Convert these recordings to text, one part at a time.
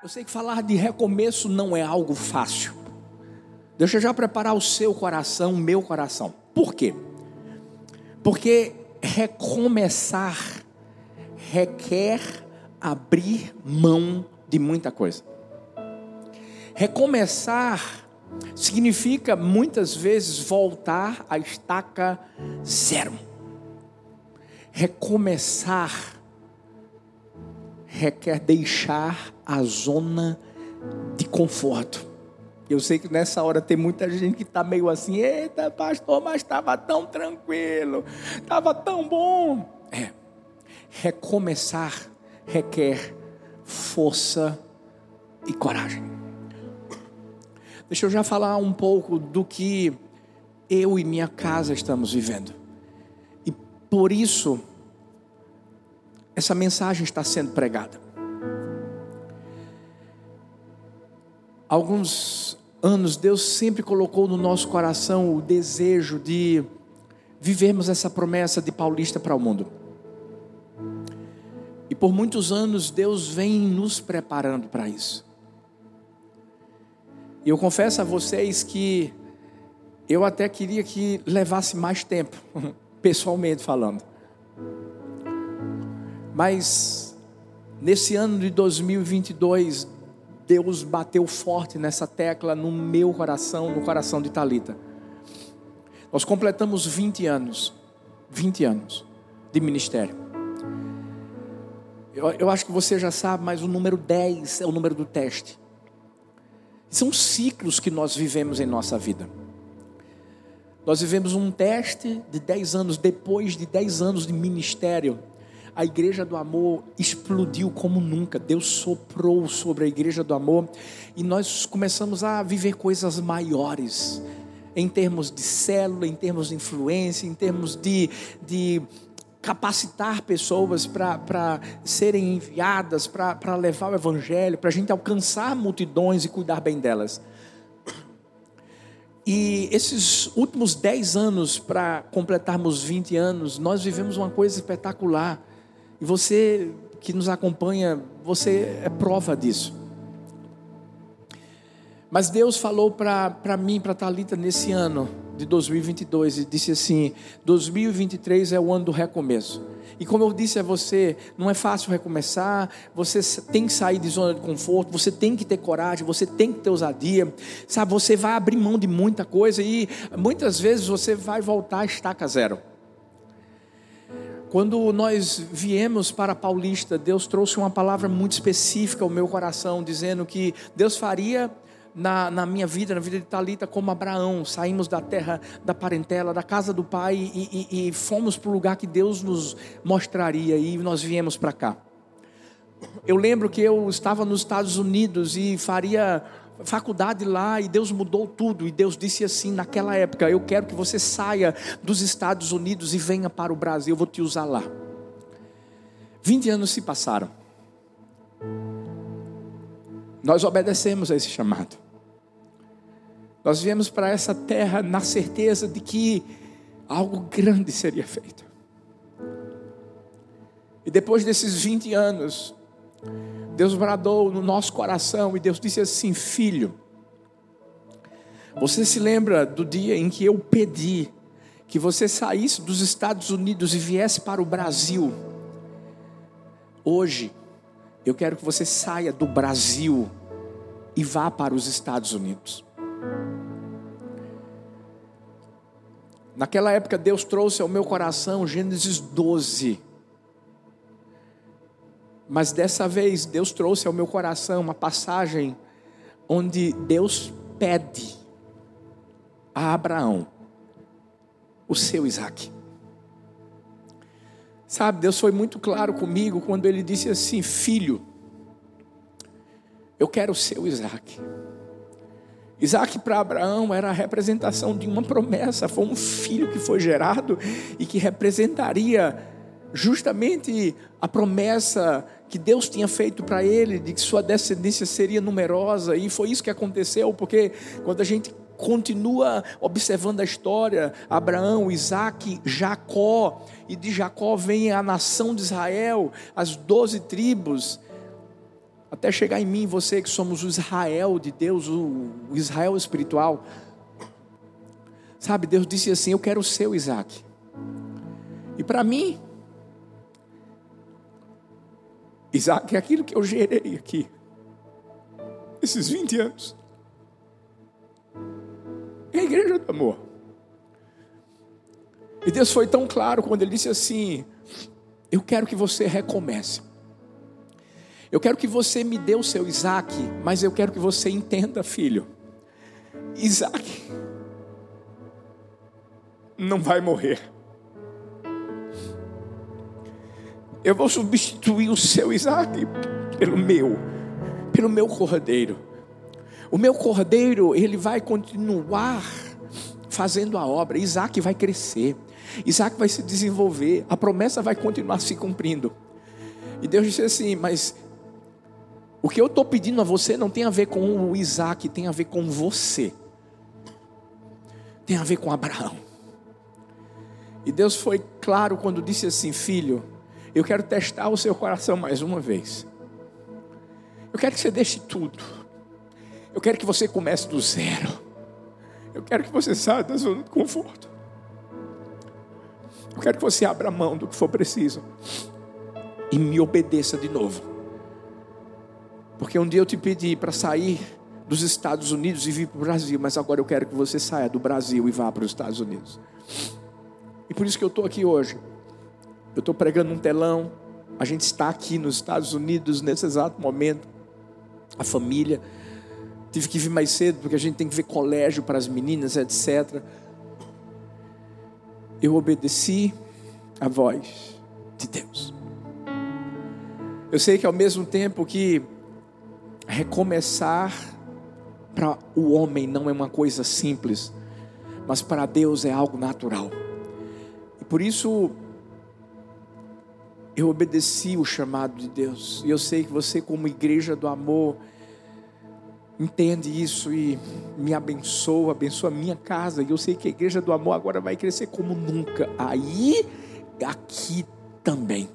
Eu sei que falar de recomeço não é algo fácil. Deixa eu já preparar o seu coração, o meu coração. Por quê? Porque recomeçar requer abrir mão de muita coisa. Recomeçar significa muitas vezes voltar à estaca zero. Recomeçar requer deixar a zona de conforto. Eu sei que nessa hora tem muita gente que está meio assim, eita pastor, mas estava tão tranquilo, estava tão bom. É, recomeçar requer força e coragem. Deixa eu já falar um pouco do que eu e minha casa estamos vivendo. E por isso, essa mensagem está sendo pregada. Alguns anos, Deus sempre colocou no nosso coração o desejo de vivermos essa promessa de Paulista para o mundo. E por muitos anos Deus vem nos preparando para isso. E eu confesso a vocês que eu até queria que levasse mais tempo, pessoalmente falando. Mas nesse ano de 2022, Deus bateu forte nessa tecla no meu coração, no coração de Talita. Nós completamos 20 anos, 20 anos de ministério. Eu, eu acho que você já sabe, mas o número 10 é o número do teste. São ciclos que nós vivemos em nossa vida. Nós vivemos um teste de 10 anos, depois de 10 anos de ministério, a igreja do amor explodiu como nunca. Deus soprou sobre a igreja do amor e nós começamos a viver coisas maiores, em termos de célula, em termos de influência, em termos de, de capacitar pessoas para serem enviadas, para levar o Evangelho, para a gente alcançar multidões e cuidar bem delas. E esses últimos 10 anos, para completarmos 20 anos, nós vivemos uma coisa espetacular. E você que nos acompanha, você é prova disso. Mas Deus falou para mim, para Talita nesse ano, de 2022 e disse assim: 2023 é o ano do recomeço. E como eu disse a você, não é fácil recomeçar, você tem que sair de zona de conforto, você tem que ter coragem, você tem que ter ousadia, sabe? Você vai abrir mão de muita coisa e muitas vezes você vai voltar a estaca zero. Quando nós viemos para Paulista, Deus trouxe uma palavra muito específica ao meu coração, dizendo que Deus faria na, na minha vida, na vida de Talita, como Abraão, saímos da terra da parentela, da casa do pai e, e, e fomos para o lugar que Deus nos mostraria e nós viemos para cá. Eu lembro que eu estava nos Estados Unidos e faria faculdade lá e Deus mudou tudo. E Deus disse assim: naquela época, eu quero que você saia dos Estados Unidos e venha para o Brasil, eu vou te usar lá. 20 anos se passaram. Nós obedecemos a esse chamado. Nós viemos para essa terra na certeza de que algo grande seria feito. E depois desses 20 anos, Deus bradou no nosso coração e Deus disse assim: Filho, você se lembra do dia em que eu pedi que você saísse dos Estados Unidos e viesse para o Brasil? Hoje, eu quero que você saia do Brasil e vá para os Estados Unidos. Naquela época, Deus trouxe ao meu coração Gênesis 12. Mas dessa vez, Deus trouxe ao meu coração uma passagem onde Deus pede a Abraão o seu Isaac. Sabe, Deus foi muito claro comigo quando ele disse assim: Filho, eu quero o seu Isaac. Isaac para Abraão era a representação de uma promessa, foi um filho que foi gerado e que representaria justamente a promessa que Deus tinha feito para ele, de que sua descendência seria numerosa, e foi isso que aconteceu, porque quando a gente continua observando a história, Abraão, Isaac, Jacó, e de Jacó vem a nação de Israel, as doze tribos, até chegar em mim você que somos o Israel de Deus, o Israel espiritual. Sabe, Deus disse assim: Eu quero o seu Isaac. E para mim, Isaac é aquilo que eu gerei aqui, esses 20 anos. É a igreja do amor. E Deus foi tão claro quando Ele disse assim: Eu quero que você recomece. Eu quero que você me dê o seu Isaac, mas eu quero que você entenda, filho. Isaac não vai morrer. Eu vou substituir o seu Isaac pelo meu, pelo meu cordeiro. O meu cordeiro, ele vai continuar fazendo a obra. Isaac vai crescer. Isaac vai se desenvolver. A promessa vai continuar se cumprindo. E Deus disse assim: Mas o que eu estou pedindo a você não tem a ver com o Isaac, tem a ver com você. Tem a ver com Abraão. E Deus foi claro quando disse assim: Filho, eu quero testar o seu coração mais uma vez. Eu quero que você deixe tudo. Eu quero que você comece do zero. Eu quero que você saia da zona de conforto. Eu quero que você abra mão do que for preciso e me obedeça de novo. Porque um dia eu te pedi para sair dos Estados Unidos e vir para o Brasil, mas agora eu quero que você saia do Brasil e vá para os Estados Unidos. E por isso que eu estou aqui hoje. Eu estou pregando um telão. A gente está aqui nos Estados Unidos nesse exato momento. A família. Tive que vir mais cedo porque a gente tem que ver colégio para as meninas, etc. Eu obedeci a voz de Deus. Eu sei que ao mesmo tempo que recomeçar para o homem não é uma coisa simples, mas para Deus é algo natural. E por isso eu obedeci o chamado de Deus. E eu sei que você, como igreja do amor, entende isso e me abençoa, abençoa a minha casa. E eu sei que a igreja do amor agora vai crescer como nunca. Aí, aqui também.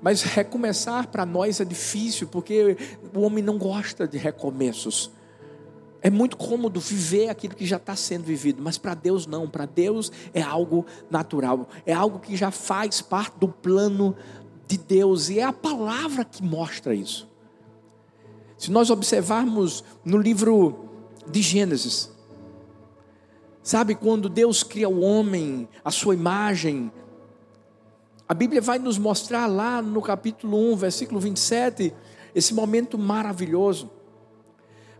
Mas recomeçar para nós é difícil, porque o homem não gosta de recomeços. É muito cômodo viver aquilo que já está sendo vivido, mas para Deus não. Para Deus é algo natural, é algo que já faz parte do plano de Deus, e é a palavra que mostra isso. Se nós observarmos no livro de Gênesis, sabe quando Deus cria o homem, a sua imagem, a Bíblia vai nos mostrar lá no capítulo 1, versículo 27, esse momento maravilhoso.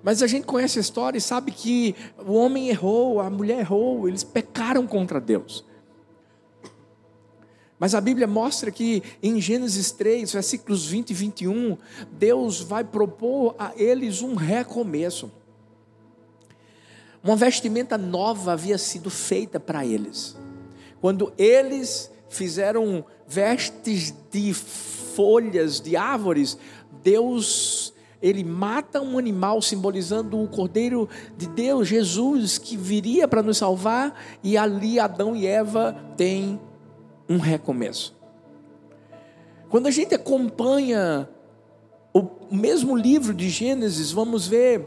Mas a gente conhece a história e sabe que o homem errou, a mulher errou, eles pecaram contra Deus. Mas a Bíblia mostra que em Gênesis 3, versículos 20 e 21, Deus vai propor a eles um recomeço. Uma vestimenta nova havia sido feita para eles. Quando eles fizeram vestes de folhas de árvores, Deus ele mata um animal simbolizando o Cordeiro de Deus, Jesus, que viria para nos salvar, e ali Adão e Eva têm um recomeço. Quando a gente acompanha o mesmo livro de Gênesis, vamos ver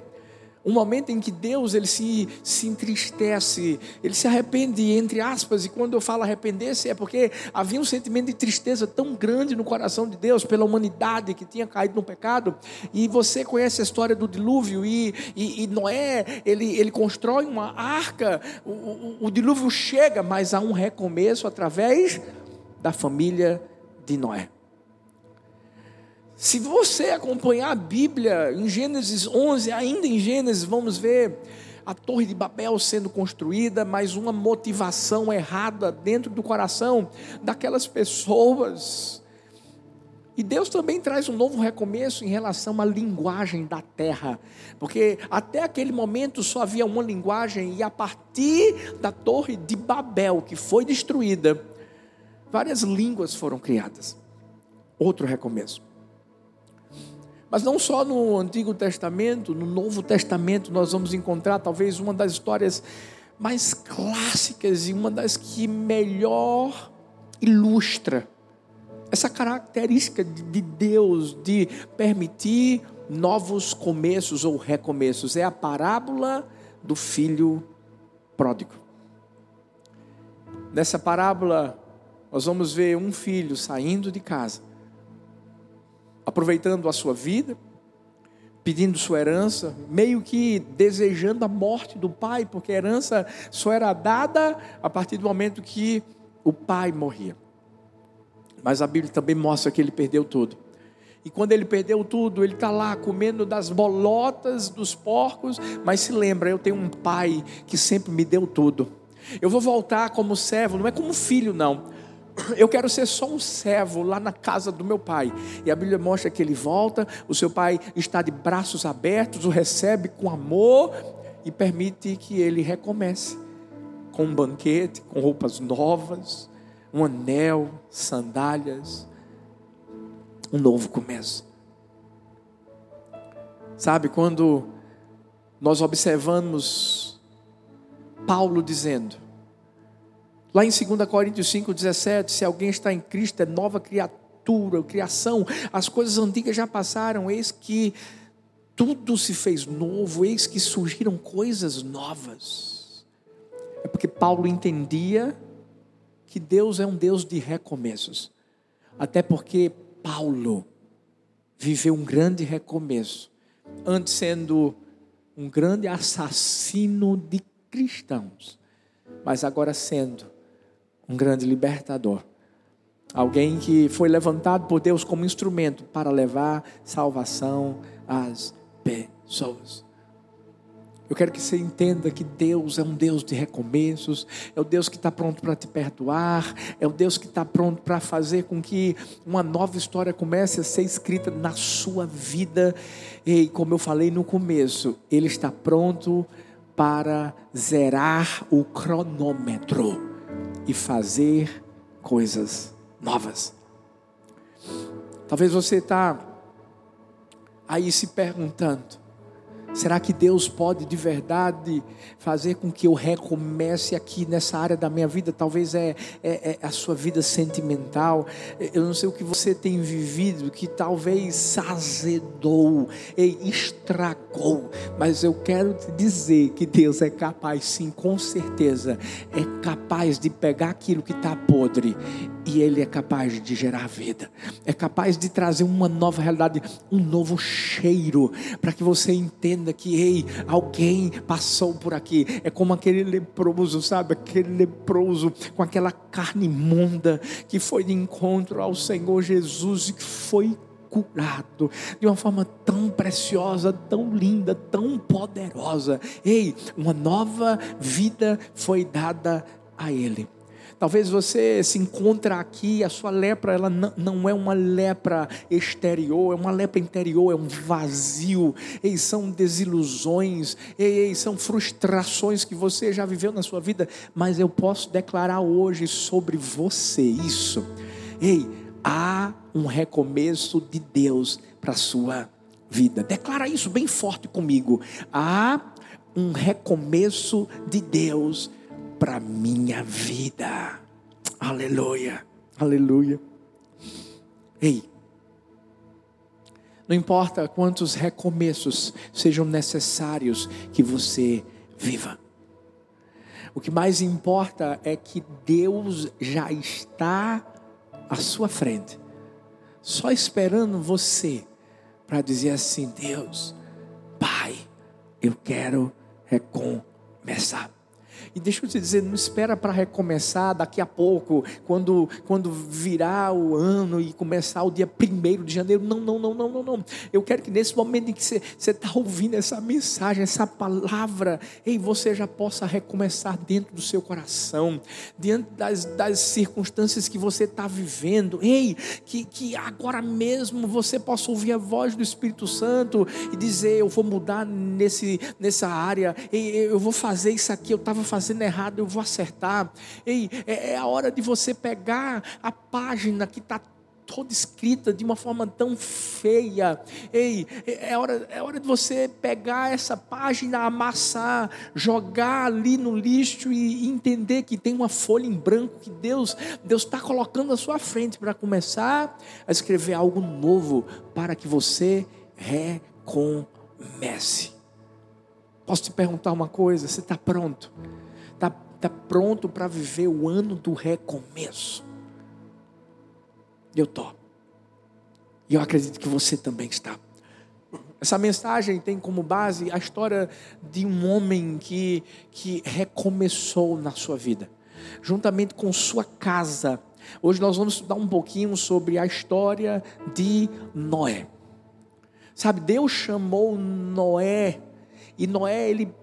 um momento em que Deus ele se, se entristece, ele se arrepende, entre aspas, e quando eu falo arrepender-se é porque havia um sentimento de tristeza tão grande no coração de Deus pela humanidade que tinha caído no pecado. E você conhece a história do dilúvio, e, e, e Noé ele, ele constrói uma arca, o, o, o dilúvio chega, mas há um recomeço através da família de Noé. Se você acompanhar a Bíblia em Gênesis 11, ainda em Gênesis, vamos ver a Torre de Babel sendo construída, mas uma motivação errada dentro do coração daquelas pessoas. E Deus também traz um novo recomeço em relação à linguagem da terra, porque até aquele momento só havia uma linguagem, e a partir da Torre de Babel, que foi destruída, várias línguas foram criadas. Outro recomeço. Mas não só no Antigo Testamento, no Novo Testamento nós vamos encontrar talvez uma das histórias mais clássicas e uma das que melhor ilustra essa característica de Deus de permitir novos começos ou recomeços. É a parábola do filho pródigo. Nessa parábola, nós vamos ver um filho saindo de casa, aproveitando a sua vida, pedindo sua herança, meio que desejando a morte do pai, porque a herança só era dada a partir do momento que o pai morria. Mas a Bíblia também mostra que ele perdeu tudo. E quando ele perdeu tudo, ele está lá comendo das bolotas dos porcos, mas se lembra, eu tenho um pai que sempre me deu tudo. Eu vou voltar como servo, não é como filho, não. Eu quero ser só um servo lá na casa do meu pai. E a Bíblia mostra que ele volta, o seu pai está de braços abertos, o recebe com amor e permite que ele recomece com um banquete, com roupas novas, um anel, sandálias, um novo começo. Sabe, quando nós observamos Paulo dizendo, lá em 2 Coríntios 5,17, se alguém está em Cristo, é nova criatura, criação, as coisas antigas já passaram, eis que tudo se fez novo, eis que surgiram coisas novas. É porque Paulo entendia que Deus é um Deus de recomeços. Até porque Paulo viveu um grande recomeço, antes sendo um grande assassino de cristãos, mas agora sendo um grande libertador. Alguém que foi levantado por Deus como instrumento para levar salvação às pessoas. Eu quero que você entenda que Deus é um Deus de recomeços, é o Deus que está pronto para te perdoar, é o Deus que está pronto para fazer com que uma nova história comece a ser escrita na sua vida. E como eu falei no começo, Ele está pronto para zerar o cronômetro e fazer coisas novas. Talvez você está aí se perguntando, Será que Deus pode de verdade fazer com que eu recomece aqui nessa área da minha vida? Talvez é, é, é, a sua vida sentimental. Eu não sei o que você tem vivido, que talvez azedou e estragou. Mas eu quero te dizer que Deus é capaz, sim, com certeza, é capaz de pegar aquilo que está podre e Ele é capaz de gerar vida. É capaz de trazer uma nova realidade, um novo cheiro, para que você entenda que, ei, alguém passou por aqui. É como aquele leproso, sabe? Aquele leproso com aquela carne imunda que foi de encontro ao Senhor Jesus e que foi curado de uma forma tão preciosa, tão linda, tão poderosa. Ei, uma nova vida foi dada a ele. Talvez você se encontra aqui, a sua lepra ela não é uma lepra exterior, é uma lepra interior, é um vazio. Ei, são desilusões, ei, são frustrações que você já viveu na sua vida, mas eu posso declarar hoje sobre você isso. Ei, há um recomeço de Deus para a sua vida. Declara isso bem forte comigo. Há um recomeço de Deus para minha vida. Aleluia, aleluia. Ei, não importa quantos recomeços sejam necessários que você viva. O que mais importa é que Deus já está à sua frente, só esperando você para dizer assim: Deus, Pai, eu quero recomeçar. E deixa eu te dizer, não espera para recomeçar daqui a pouco, quando, quando virar o ano e começar o dia 1 de janeiro. Não, não, não, não, não, não. Eu quero que nesse momento em que você está ouvindo essa mensagem, essa palavra, ei, você já possa recomeçar dentro do seu coração, diante das, das circunstâncias que você está vivendo. Ei, que, que agora mesmo você possa ouvir a voz do Espírito Santo e dizer: Eu vou mudar nesse, nessa área, ei, eu vou fazer isso aqui, eu estava fazendo fazendo errado, eu vou acertar. Ei, é, é a hora de você pegar a página que está toda escrita de uma forma tão feia. Ei, é hora, é hora de você pegar essa página, amassar, jogar ali no lixo e entender que tem uma folha em branco que Deus Deus está colocando à sua frente para começar a escrever algo novo para que você recomece. Posso te perguntar uma coisa? Você está pronto? Está tá pronto para viver o ano do recomeço? Eu estou. E eu acredito que você também está. Essa mensagem tem como base a história de um homem que, que recomeçou na sua vida, juntamente com sua casa. Hoje nós vamos estudar um pouquinho sobre a história de Noé. Sabe, Deus chamou Noé e Noé ele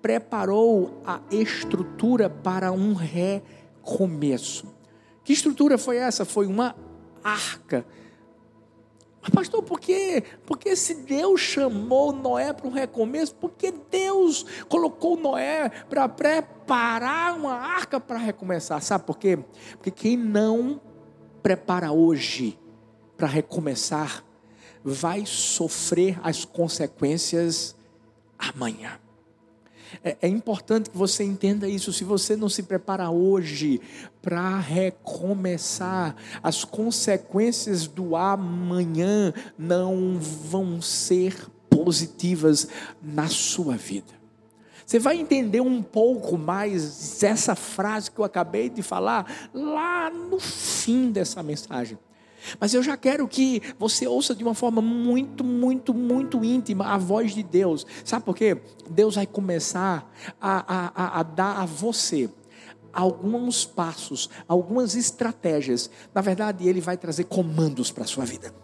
preparou a estrutura para um recomeço. Que estrutura foi essa? Foi uma arca. Mas, pastor, por quê? Porque se Deus chamou Noé para um recomeço, porque Deus colocou Noé para preparar uma arca para recomeçar? Sabe por quê? Porque quem não prepara hoje para recomeçar, vai sofrer as consequências amanhã. É, é, importante que você entenda isso. Se você não se prepara hoje para recomeçar, as consequências do amanhã não vão ser positivas na sua vida. Você vai entender um pouco mais essa frase que eu acabei de falar lá no fim dessa mensagem. Mas eu já quero que você ouça de uma forma muito, muito, muito íntima a voz de Deus. Sabe por quê? Deus vai começar a, a, a dar a você alguns passos, algumas estratégias. Na verdade, Ele vai trazer comandos para a sua vida.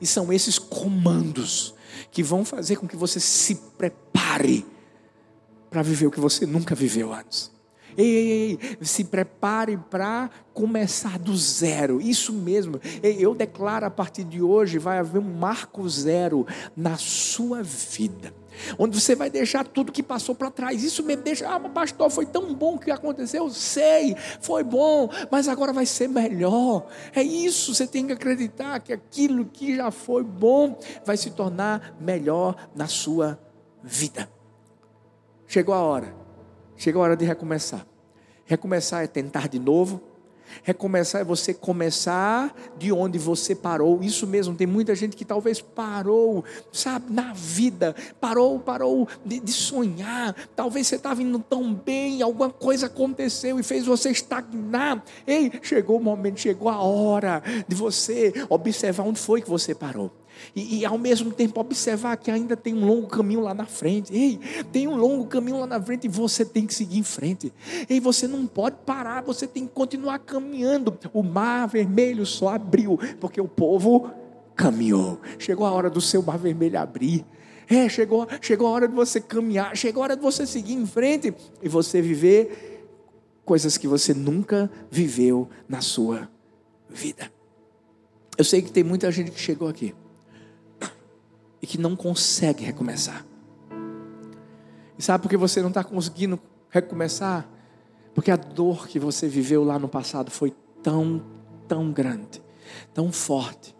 E são esses comandos que vão fazer com que você se prepare para viver o que você nunca viveu antes. Ei, ei, ei, se prepare para começar do zero. Isso mesmo. Eu declaro a partir de hoje vai haver um marco zero na sua vida. Onde você vai deixar tudo que passou para trás. Isso me deixa, ah, pastor, foi tão bom que aconteceu. Sei, foi bom, mas agora vai ser melhor. É isso, você tem que acreditar que aquilo que já foi bom vai se tornar melhor na sua vida. Chegou a hora Chega a hora de recomeçar. Recomeçar é tentar de novo. Recomeçar é você começar de onde você parou. Isso mesmo, tem muita gente que talvez parou, sabe, na vida, parou, parou de, de sonhar. Talvez você estava indo tão bem, alguma coisa aconteceu e fez você estagnar. Ei, chegou o momento, chegou a hora de você observar onde foi que você parou. E, e, ao mesmo tempo observar que ainda tem um longo caminho lá na frente. Ei, tem um longo caminho lá na frente e você tem que seguir em frente. Ei, você não pode parar, você tem que continuar caminhando. O mar vermelho só abriu porque o povo caminhou. Chegou a hora do seu mar vermelho abrir. É, chegou, chegou a hora de você caminhar, chegou a hora de você seguir em frente e você viver coisas que você nunca viveu na sua vida. Eu sei que tem muita gente que chegou aqui e que não consegue recomeçar. E sabe por que você não está conseguindo recomeçar? Porque a dor que você viveu lá no passado foi tão, tão grande, tão forte,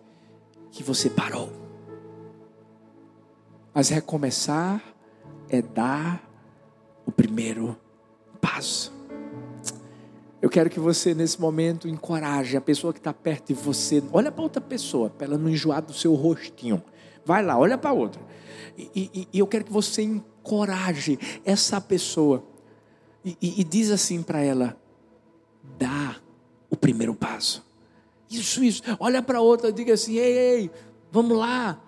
que você parou. Mas recomeçar é dar o primeiro passo. Eu quero que você, nesse momento, encoraje a pessoa que está perto de você. Olha para outra pessoa, para ela não enjoar do seu rostinho. Vai lá, olha para outra. E, e, e, eu quero que você encoraje essa pessoa. E, e diz assim para ela: dá o primeiro passo. Isso, isso. Olha para outra, diga assim: ei, ei, vamos lá,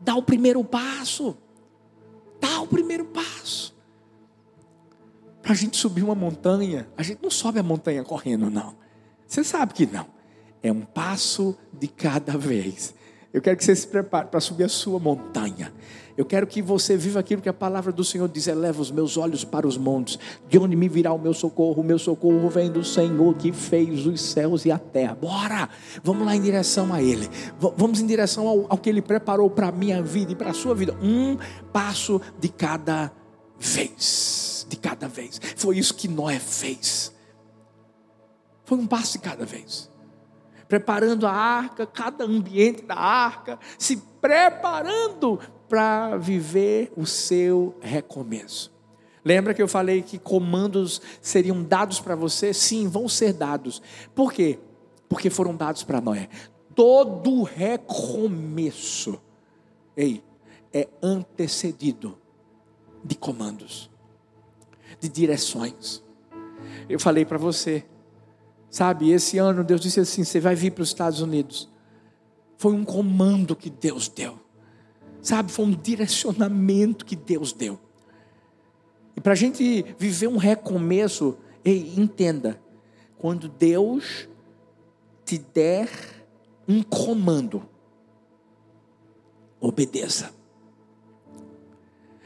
dá o primeiro passo. Dá o primeiro passo. Para a gente subir uma montanha, a gente não sobe a montanha correndo, não. Você sabe que não. É um passo de cada vez. Eu quero que você se prepare para subir a sua montanha. Eu quero que você viva aquilo que a palavra do Senhor diz: eleva os meus olhos para os montes, de onde me virá o meu socorro? O meu socorro vem do Senhor que fez os céus e a terra. Bora! Vamos lá em direção a Ele. Vamos em direção ao, ao que Ele preparou para a minha vida e para a sua vida. Um passo de cada vez. De cada vez. Foi isso que Noé fez. Foi um passo de cada vez. Preparando a arca, cada ambiente da arca, se preparando para viver o seu recomeço. Lembra que eu falei que comandos seriam dados para você? Sim, vão ser dados. Por quê? Porque foram dados para Noé. Todo recomeço, ei, é antecedido de comandos, de direções. Eu falei para você, sabe, esse ano Deus disse assim: você vai vir para os Estados Unidos. Foi um comando que Deus deu, sabe, foi um direcionamento que Deus deu. E para a gente viver um recomeço, ei, entenda, quando Deus te der um comando, obedeça.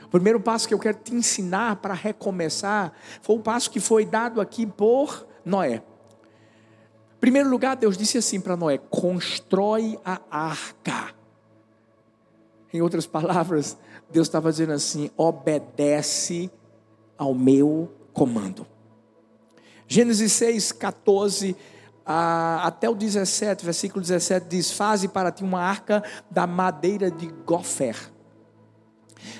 O primeiro passo que eu quero te ensinar para recomeçar foi o passo que foi dado aqui por Noé. Primeiro lugar, Deus disse assim para Noé: constrói a arca. Em outras palavras, Deus estava dizendo assim: obedece ao meu comando. Gênesis 6, 14 a, até o 17, versículo 17 diz: Faze para ti uma arca da madeira de gofer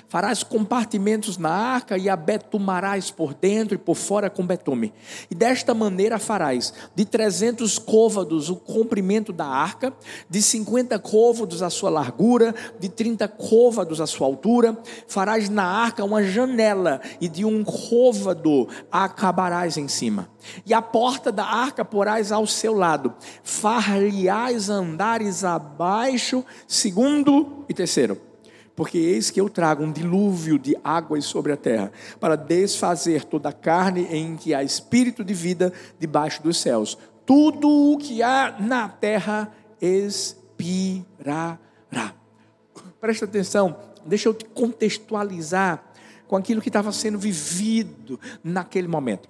Farás compartimentos na arca e a betumarás por dentro e por fora com betume. E desta maneira farás de 300 côvados o comprimento da arca, de 50 côvados a sua largura, de 30 côvados a sua altura. Farás na arca uma janela e de um côvado acabarás em cima. E a porta da arca porás ao seu lado. Far-lhe-ás andares abaixo, segundo e terceiro porque eis que eu trago um dilúvio de águas sobre a terra, para desfazer toda a carne em que há espírito de vida debaixo dos céus. Tudo o que há na terra expirará. Presta atenção, deixa eu te contextualizar com aquilo que estava sendo vivido naquele momento.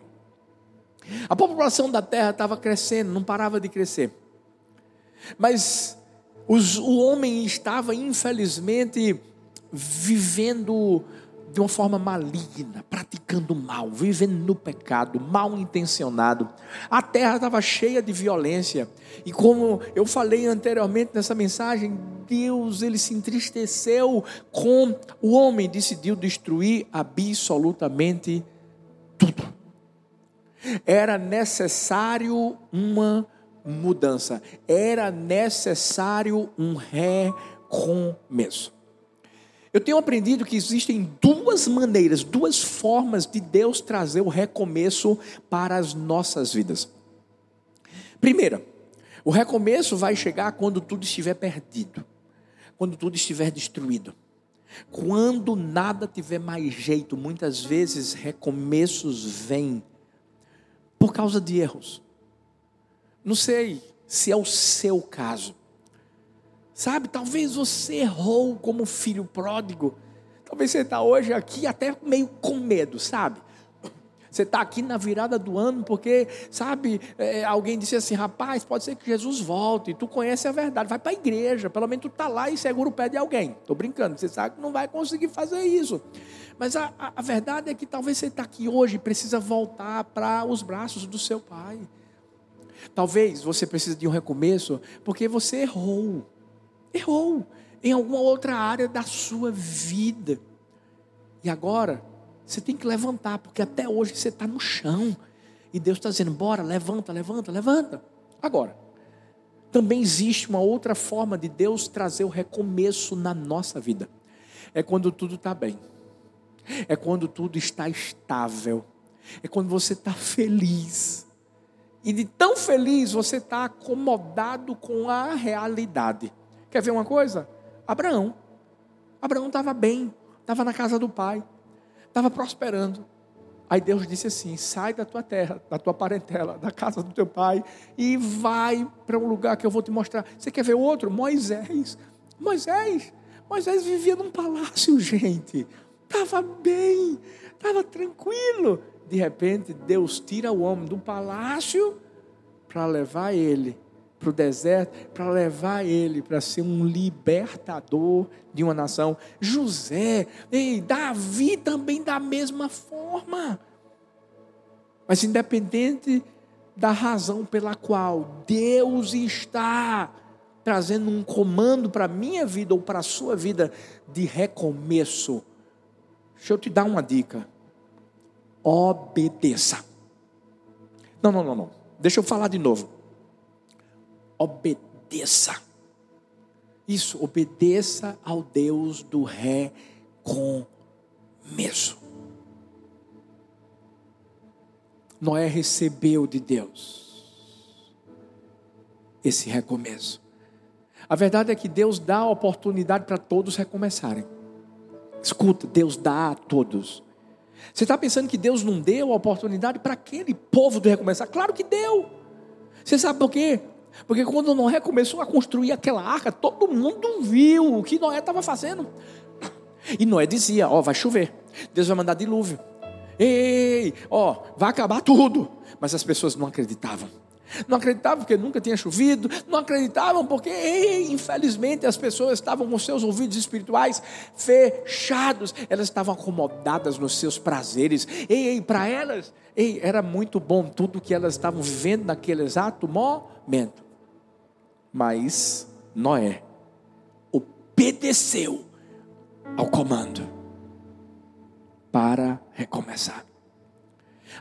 A população da terra estava crescendo, não parava de crescer. Mas os, o homem estava, infelizmente, vivendo de uma forma maligna, praticando mal, vivendo no pecado, mal intencionado. A terra estava cheia de violência. E como eu falei anteriormente nessa mensagem, Deus ele se entristeceu com o homem, decidiu destruir absolutamente tudo. Era necessário uma mudança, era necessário um recomeço. Eu tenho aprendido que existem duas maneiras, duas formas de Deus trazer o recomeço para as nossas vidas. Primeira, o recomeço vai chegar quando tudo estiver perdido, quando tudo estiver destruído. Quando nada tiver mais jeito, muitas vezes recomeços vêm por causa de erros. Não sei se é o seu caso. Sabe, talvez você errou como filho pródigo. Talvez você está hoje aqui até meio com medo, sabe? Você está aqui na virada do ano porque, sabe, é, alguém disse assim: rapaz, pode ser que Jesus volte, tu conhece a verdade, vai para a igreja, pelo menos tu está lá e segura o pé de alguém. Estou brincando, você sabe que não vai conseguir fazer isso. Mas a, a, a verdade é que talvez você está aqui hoje e precisa voltar para os braços do seu pai. Talvez você precise de um recomeço porque você errou errou em alguma outra área da sua vida. E agora, você tem que levantar, porque até hoje você está no chão. E Deus está dizendo: bora, levanta, levanta, levanta. Agora, também existe uma outra forma de Deus trazer o recomeço na nossa vida. É quando tudo está bem. É quando tudo está estável. É quando você está feliz. E de tão feliz você está acomodado com a realidade. Quer ver uma coisa? Abraão. Abraão estava bem, estava na casa do pai, estava prosperando. Aí Deus disse assim: sai da tua terra, da tua parentela, da casa do teu pai e vai para um lugar que eu vou te mostrar. Você quer ver outro? Moisés. Moisés. Moisés vivia num palácio, gente. Estava bem, estava tranquilo. De repente, Deus tira o homem do palácio para levar ele para o deserto para levar ele para ser um libertador de uma nação. José, e Davi também da mesma forma. Mas independente da razão pela qual Deus está trazendo um comando para a minha vida ou para a sua vida de recomeço. Deixa eu te dar uma dica. Obedeça. Não, não, não, não. Deixa eu falar de novo. Obedeça. Isso, obedeça ao Deus do recomeço. Noé recebeu de Deus esse recomeço. A verdade é que Deus dá a oportunidade para todos recomeçarem. Escuta, Deus dá a todos. Você está pensando que Deus não deu a oportunidade para aquele povo de recomeçar? Claro que deu. Você sabe por quê? Porque quando Noé começou a construir aquela arca, todo mundo viu o que Noé estava fazendo. E Noé dizia: Ó, oh, vai chover, Deus vai mandar dilúvio. Ei, ó, vai acabar tudo. Mas as pessoas não acreditavam. Não acreditavam porque nunca tinha chovido, não acreditavam porque, ei, infelizmente, as pessoas estavam com seus ouvidos espirituais fechados, elas estavam acomodadas nos seus prazeres. Ei, ei para elas, ei, era muito bom tudo que elas estavam vivendo naquele exato momento. Mas Noé obedeceu ao comando para recomeçar.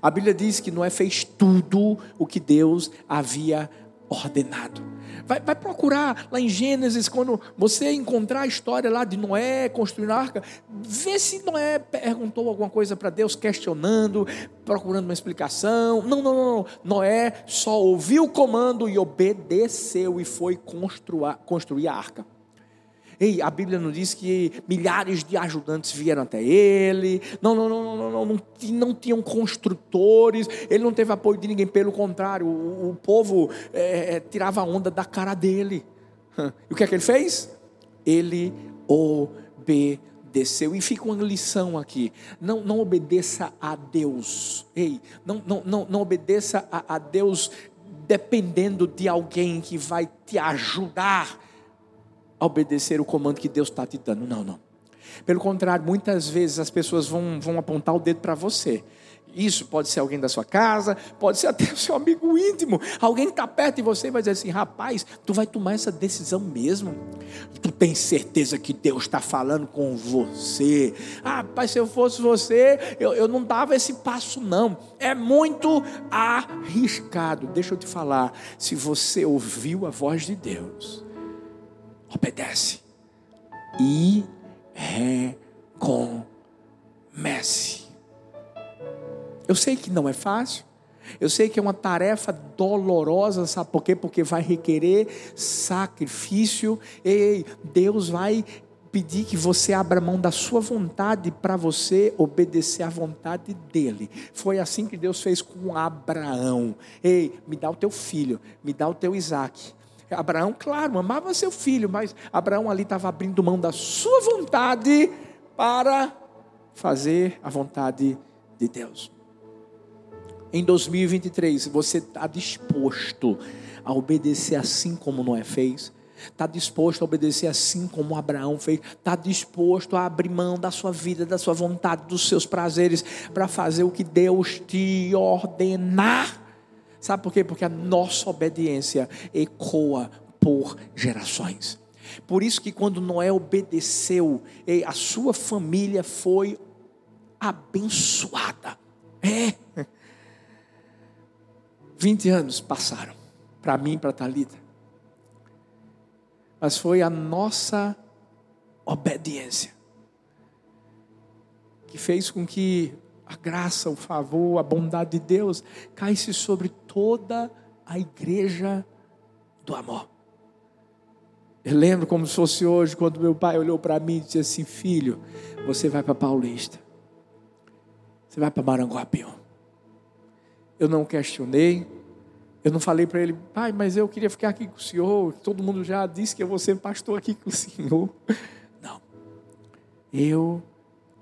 A Bíblia diz que Noé fez tudo o que Deus havia ordenado. Vai, vai, procurar lá em Gênesis, quando você encontrar a história lá de Noé construindo a arca, vê se Noé perguntou alguma coisa para Deus, questionando, procurando uma explicação. Não, não, não, não. Noé só ouviu o comando e obedeceu e foi construir, construir a arca. Ei, a Bíblia não diz que milhares de ajudantes vieram até ele. Não, não, não, não, não, não, não tinham construtores. Ele não teve apoio de ninguém. Pelo contrário, o, o povo é, tirava onda da cara dele. E o que é que ele fez? Ele obedeceu. E fica uma lição aqui: não, não obedeça a Deus. Ei, não, não, não, não obedeça a, a Deus dependendo de alguém que vai te ajudar obedecer o comando que Deus está te dando. Não, não. Pelo contrário, muitas vezes as pessoas vão, vão apontar o dedo para você. Isso pode ser alguém da sua casa, pode ser até o seu amigo íntimo. Alguém está perto de você e vai dizer assim: rapaz, tu vai tomar essa decisão mesmo? Tu tem certeza que Deus está falando com você? Ah, rapaz, se eu fosse você, eu, eu não dava esse passo, não. É muito arriscado. Deixa eu te falar: se você ouviu a voz de Deus, obedece e recomece. Eu sei que não é fácil. Eu sei que é uma tarefa dolorosa, sabe por quê? Porque vai requerer sacrifício. Ei, Deus vai pedir que você abra mão da sua vontade para você obedecer à vontade dele. Foi assim que Deus fez com Abraão. Ei, me dá o teu filho, me dá o teu Isaac. Abraão, claro, amava seu filho, mas Abraão ali estava abrindo mão da sua vontade para fazer a vontade de Deus. Em 2023, você está disposto a obedecer assim como Noé fez? Está disposto a obedecer assim como Abraão fez? Está disposto a abrir mão da sua vida, da sua vontade, dos seus prazeres, para fazer o que Deus te ordenar? Sabe por quê? Porque a nossa obediência ecoa por gerações. Por isso que quando Noé obedeceu, a sua família foi abençoada. É. 20 anos passaram para mim, para Talita. Mas foi a nossa obediência que fez com que a graça, o favor, a bondade de Deus caísse sobre toda a igreja do amor. Eu lembro como se fosse hoje, quando meu pai olhou para mim e disse assim: Filho, você vai para Paulista, você vai para Maranguapião. Eu não questionei, eu não falei para ele, pai, mas eu queria ficar aqui com o senhor. Todo mundo já disse que eu vou ser pastor aqui com o senhor. Não, eu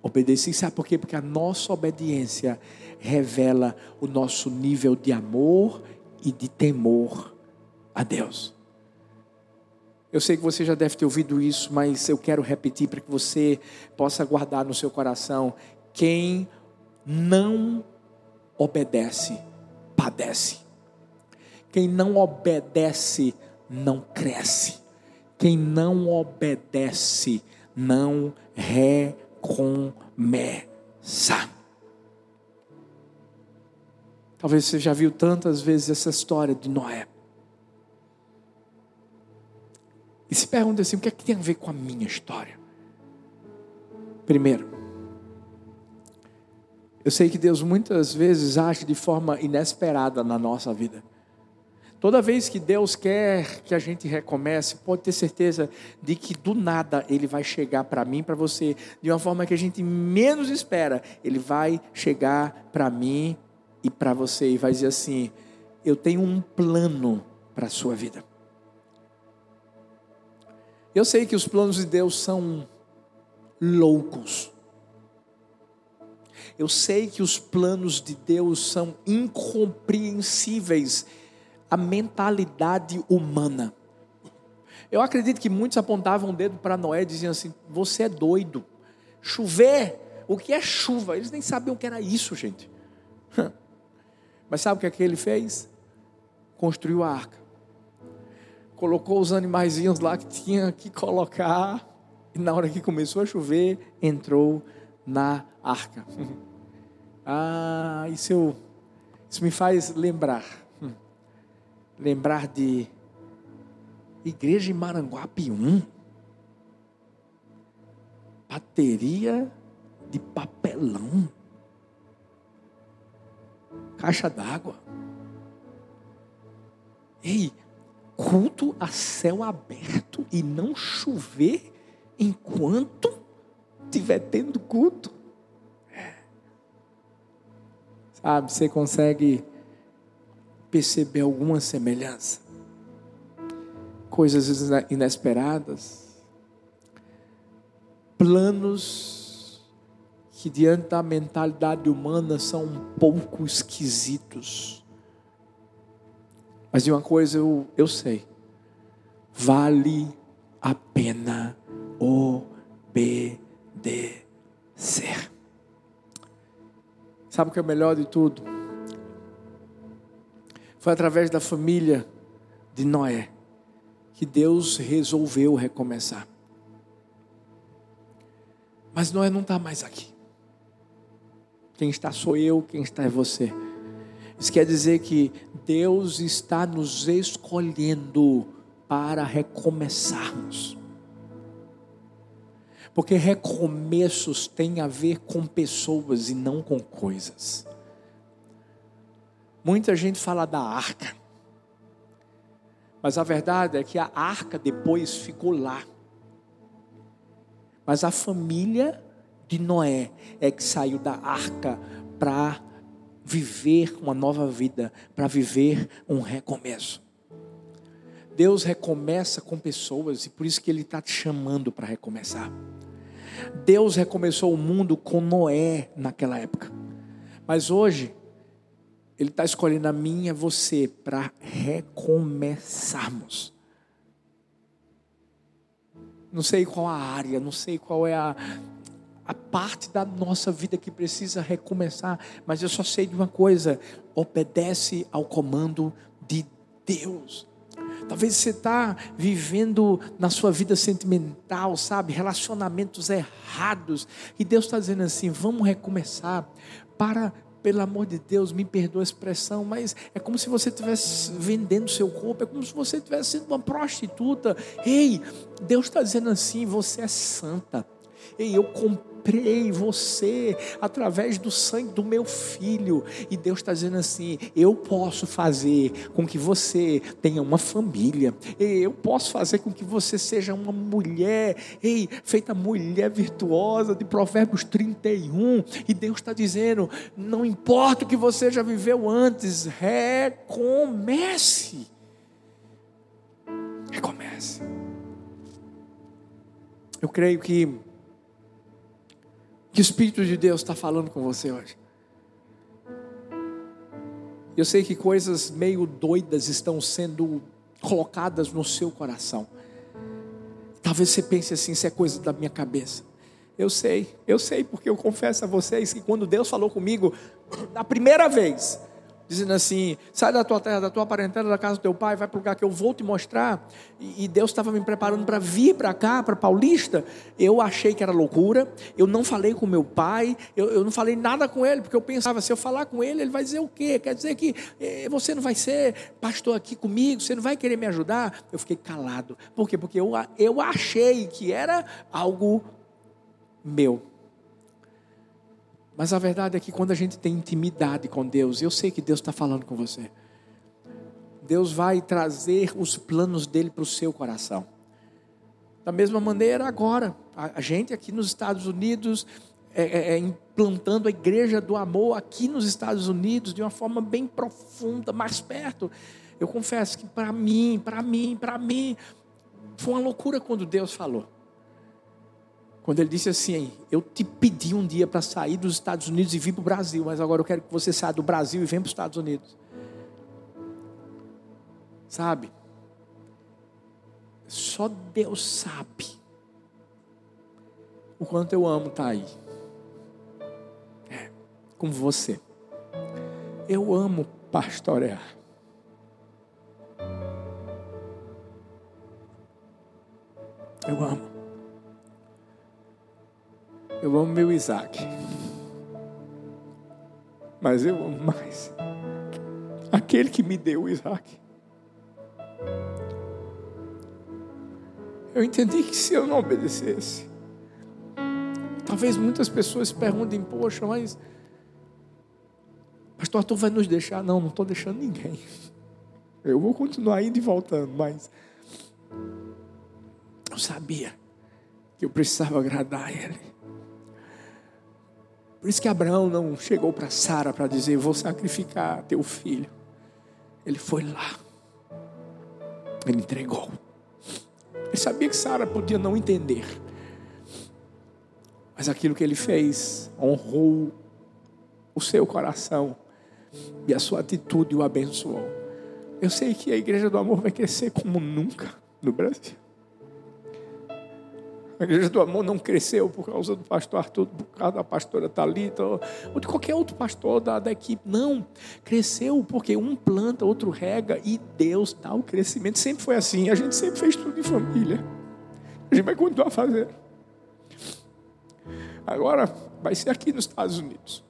Obedeci, sabe por quê? Porque a nossa obediência revela o nosso nível de amor e de temor a Deus. Eu sei que você já deve ter ouvido isso, mas eu quero repetir para que você possa guardar no seu coração: quem não obedece, padece. Quem não obedece não cresce. Quem não obedece não recomeça. Talvez você já viu tantas vezes essa história de Noé. E se pergunta assim: o que é que tem a ver com a minha história? Primeiro, eu sei que Deus muitas vezes age de forma inesperada na nossa vida. Toda vez que Deus quer que a gente recomece, pode ter certeza de que do nada Ele vai chegar para mim, para você, de uma forma que a gente menos espera. Ele vai chegar para mim e para você e vai dizer assim: Eu tenho um plano para a sua vida. Eu sei que os planos de Deus são loucos. Eu sei que os planos de Deus são incompreensíveis à mentalidade humana. Eu acredito que muitos apontavam o dedo para Noé e diziam assim: Você é doido. Chover, o que é chuva? Eles nem sabiam o que era isso, gente. Mas sabe o que, é que ele fez? Construiu a arca colocou os animaizinhos lá que tinha que colocar, e na hora que começou a chover, entrou na arca. ah, isso, eu, isso me faz lembrar, lembrar de igreja em Maranguape 1, bateria de papelão, caixa d'água. Ei, culto a céu aberto e não chover enquanto estiver tendo culto. É. Sabe, você consegue perceber alguma semelhança? Coisas inesperadas, planos que diante da mentalidade humana são um pouco esquisitos mas de uma coisa eu, eu sei: vale a pena obedecer. Sabe o que é o melhor de tudo? Foi através da família de Noé que Deus resolveu recomeçar. Mas Noé não está mais aqui. Quem está sou eu, quem está é você. Isso quer dizer que Deus está nos escolhendo para recomeçarmos. Porque recomeços têm a ver com pessoas e não com coisas. Muita gente fala da arca, mas a verdade é que a arca depois ficou lá. Mas a família de Noé é que saiu da arca para viver uma nova vida, para viver um recomeço. Deus recomeça com pessoas e por isso que Ele está te chamando para recomeçar. Deus recomeçou o mundo com Noé naquela época, mas hoje Ele está escolhendo a mim e a você para recomeçarmos. Não sei qual a área, não sei qual é a, a parte da nossa vida que precisa recomeçar, mas eu só sei de uma coisa: obedece ao comando de Deus. Talvez você está vivendo na sua vida sentimental, sabe, relacionamentos errados, e Deus está dizendo assim: vamos recomeçar. Para, pelo amor de Deus, me perdoa a expressão, mas é como se você estivesse vendendo seu corpo, é como se você estivesse sendo uma prostituta. Ei, Deus está dizendo assim: você é santa. Ei, eu comprei você através do sangue do meu filho. E Deus está dizendo assim: eu posso fazer com que você tenha uma família. Eu posso fazer com que você seja uma mulher, ei, feita mulher virtuosa de Provérbios 31. E Deus está dizendo: não importa o que você já viveu antes, recomece. Recomece. Eu creio que que o Espírito de Deus está falando com você hoje. Eu sei que coisas meio doidas estão sendo colocadas no seu coração. Talvez você pense assim, isso é coisa da minha cabeça. Eu sei, eu sei, porque eu confesso a vocês que quando Deus falou comigo, da primeira vez, dizendo assim: sai da tua terra, da tua parentela, da casa do teu pai, vai para o lugar que eu vou te mostrar. E, Deus estava me preparando para vir para cá, para Paulista. Eu achei que era loucura, eu não falei com meu pai, eu, eu, não falei nada com ele, porque eu pensava: se eu falar com ele, ele vai dizer o quê? Quer dizer que eh, você não vai ser pastor aqui comigo, você não vai querer me ajudar? Eu fiquei calado. Por quê? Porque eu, eu achei que era algo meu. Mas a verdade é que quando a gente tem intimidade com Deus, eu sei que Deus está falando com você. Deus vai trazer os planos dele para o seu coração. Da mesma maneira, agora, a gente aqui nos Estados Unidos, é, é, é, implantando a igreja do amor aqui nos Estados Unidos de uma forma bem profunda, mais perto. Eu confesso que para mim, para mim, para mim, foi uma loucura quando Deus falou. Quando ele disse assim: Eu te pedi um dia para sair dos Estados Unidos e vir para o Brasil, mas agora eu quero que você saia do Brasil e venha para os Estados Unidos. Sabe? Só Deus sabe o quanto eu amo estar tá aí. É, com você. Eu amo pastorear. Eu amo. Eu amo meu Isaac. Mas eu amo mais aquele que me deu o Isaac. Eu entendi que se eu não obedecesse, talvez muitas pessoas perguntem: Poxa, mas Pastor Arthur vai nos deixar? Não, não estou deixando ninguém. Eu vou continuar indo e voltando, mas eu sabia que eu precisava agradar a Ele. Por isso que Abraão não chegou para Sara para dizer: Vou sacrificar teu filho. Ele foi lá. Ele entregou. Ele sabia que Sara podia não entender. Mas aquilo que ele fez honrou o seu coração e a sua atitude o abençoou. Eu sei que a igreja do amor vai crescer como nunca no Brasil. A igreja do amor não cresceu por causa do pastor Arthur, por causa da pastora Thalita, ou de qualquer outro pastor da, da equipe. Não. Cresceu porque um planta, outro rega e Deus dá o crescimento. Sempre foi assim. A gente sempre fez tudo em família. A gente vai continuar fazendo. Agora vai ser aqui nos Estados Unidos.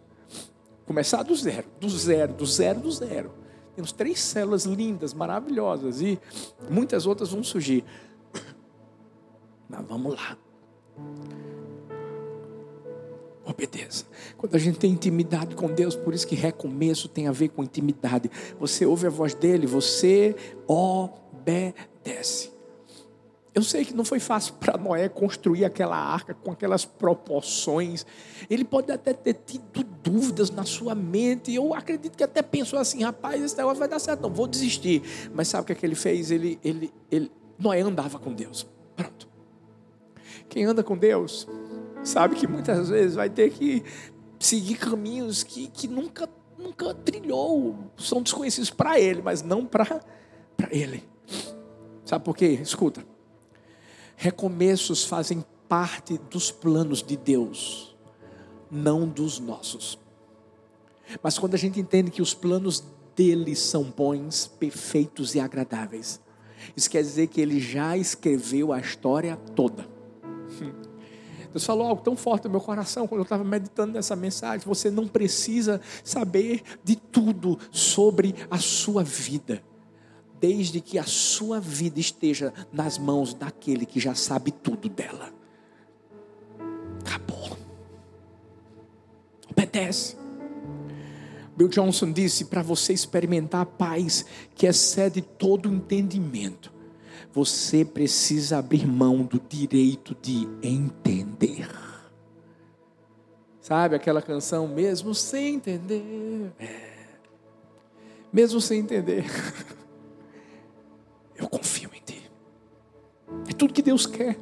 Começar do zero, do zero, do zero, do zero. Temos três células lindas, maravilhosas e muitas outras vão surgir. Mas vamos lá. Obedeça. Quando a gente tem intimidade com Deus, por isso que recomeço tem a ver com intimidade. Você ouve a voz dele, você obedece. Eu sei que não foi fácil para Noé construir aquela arca com aquelas proporções. Ele pode até ter tido dúvidas na sua mente. Eu acredito que até pensou assim: rapaz, esse negócio vai dar certo, não vou desistir. Mas sabe o que, é que ele fez? Ele, ele, ele, Noé andava com Deus. Pronto. Quem anda com Deus sabe que muitas vezes vai ter que seguir caminhos que, que nunca, nunca trilhou, são desconhecidos para ele, mas não para ele. Sabe por quê? Escuta. Recomeços fazem parte dos planos de Deus, não dos nossos. Mas quando a gente entende que os planos dele são bons, perfeitos e agradáveis, isso quer dizer que ele já escreveu a história toda. Deus falou algo tão forte no meu coração quando eu estava meditando nessa mensagem. Você não precisa saber de tudo sobre a sua vida, desde que a sua vida esteja nas mãos daquele que já sabe tudo dela. Acabou. Obedece. Bill Johnson disse: para você experimentar a paz que excede todo entendimento você precisa abrir mão do direito de entender. Sabe aquela canção, mesmo sem entender? É. Mesmo sem entender, eu confio em Ti. É tudo que Deus quer.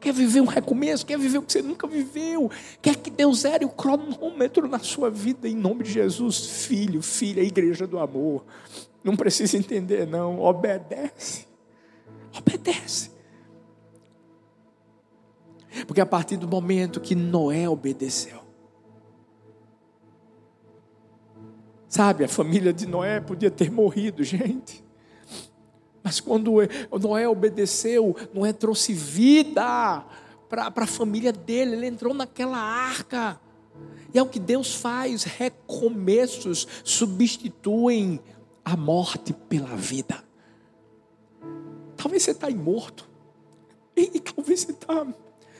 Quer viver um recomeço, quer viver o que você nunca viveu, quer que Deus zere o cronômetro na sua vida, em nome de Jesus, filho, filha, igreja do amor. Não precisa entender, não, obedece. Obedece. Porque a partir do momento que Noé obedeceu, Sabe, a família de Noé podia ter morrido, gente. Mas quando Noé obedeceu, Noé trouxe vida para a família dele, ele entrou naquela arca. E é o que Deus faz: recomeços substituem a morte pela vida. Talvez você está imorto, e, e talvez você está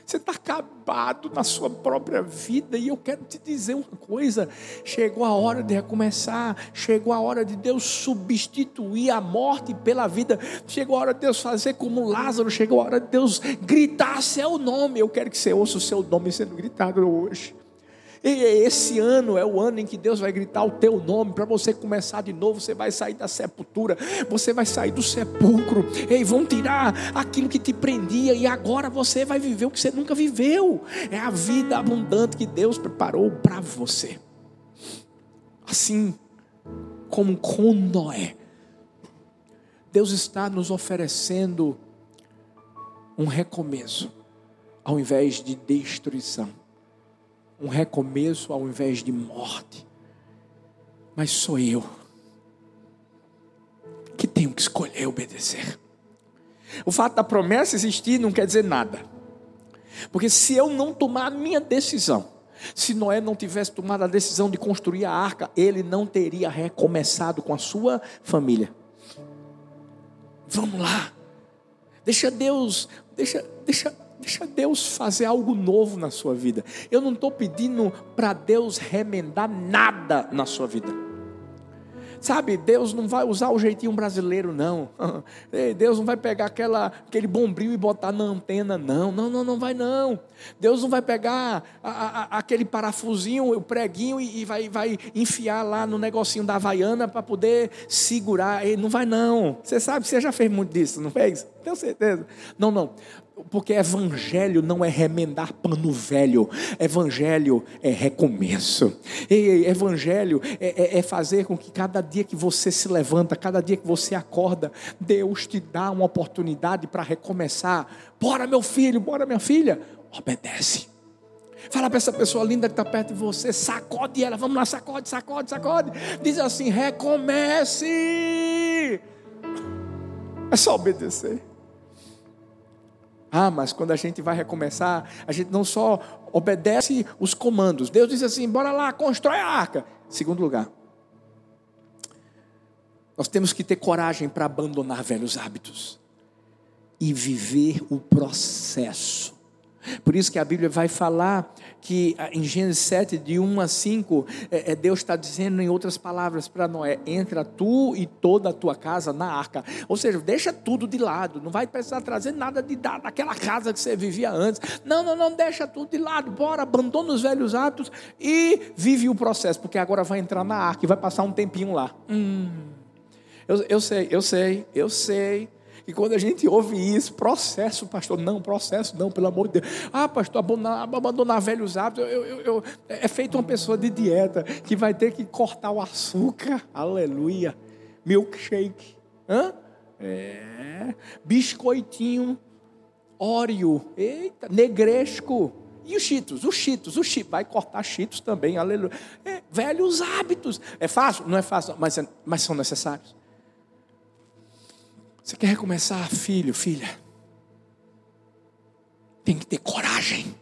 você está acabado na sua própria vida. E eu quero te dizer uma coisa: chegou a hora de recomeçar, chegou a hora de Deus substituir a morte pela vida, chegou a hora de Deus fazer como Lázaro, chegou a hora de Deus gritar seu nome. Eu quero que você ouça o seu nome sendo gritado hoje. E esse ano é o ano em que Deus vai gritar o teu nome para você começar de novo. Você vai sair da sepultura, você vai sair do sepulcro. E vão tirar aquilo que te prendia e agora você vai viver o que você nunca viveu. É a vida abundante que Deus preparou para você. Assim como com Noé, Deus está nos oferecendo um recomeço ao invés de destruição um recomeço ao invés de morte. Mas sou eu que tenho que escolher obedecer. O fato da promessa existir não quer dizer nada. Porque se eu não tomar a minha decisão, se Noé não tivesse tomado a decisão de construir a arca, ele não teria recomeçado com a sua família. Vamos lá. Deixa Deus, deixa, deixa Deixa Deus fazer algo novo na sua vida. Eu não estou pedindo para Deus remendar nada na sua vida. Sabe, Deus não vai usar o jeitinho brasileiro, não. Deus não vai pegar aquela, aquele bombril e botar na antena, não. Não, não, não vai, não. Deus não vai pegar a, a, aquele parafusinho, o preguinho e, e, vai, vai enfiar lá no negocinho da Havaiana para poder segurar. Não vai, não. Você sabe, você já fez muito disso, não fez? Tenho certeza. Não, não. Porque evangelho não é remendar pano velho, evangelho é recomeço, evangelho é, é, é, fazer com que cada dia que você se levanta, cada dia que você acorda, Deus te dá uma oportunidade para recomeçar. Bora, meu filho, bora, minha filha, obedece. Fala para essa pessoa linda que está perto de você, sacode ela, vamos lá, sacode, sacode, sacode. Diz assim: recomece. É só obedecer. Ah, mas quando a gente vai recomeçar, a gente não só obedece os comandos. Deus diz assim: bora lá, constrói a arca. Segundo lugar, nós temos que ter coragem para abandonar velhos hábitos e viver o processo. Por isso que a Bíblia vai falar que ah, em Gênesis 7, de 1 a 5, é, é, Deus está dizendo em outras palavras para Noé: entra tu e toda a tua casa na arca. Ou seja, deixa tudo de lado, não vai precisar trazer nada de daquela casa que você vivia antes. Não, não, não, deixa tudo de lado, bora, abandona os velhos hábitos e vive o processo, porque agora vai entrar na arca e vai passar um tempinho lá. Hum, eu, eu sei, eu sei, eu sei. E quando a gente ouve isso, processo, pastor, não, processo não, pelo amor de Deus. Ah, pastor, abandonar, abandonar velhos hábitos. Eu, eu, eu, é feito uma pessoa de dieta que vai ter que cortar o açúcar. Aleluia. Milkshake. Hã? É. Biscoitinho. Óreo. Eita, negresco. E os cheetos, os cheetos, os cheetos. Vai cortar cheetos também, aleluia. É, velhos hábitos. É fácil? Não é fácil, mas, é, mas são necessários. Você quer recomeçar, filho, filha? Tem que ter coragem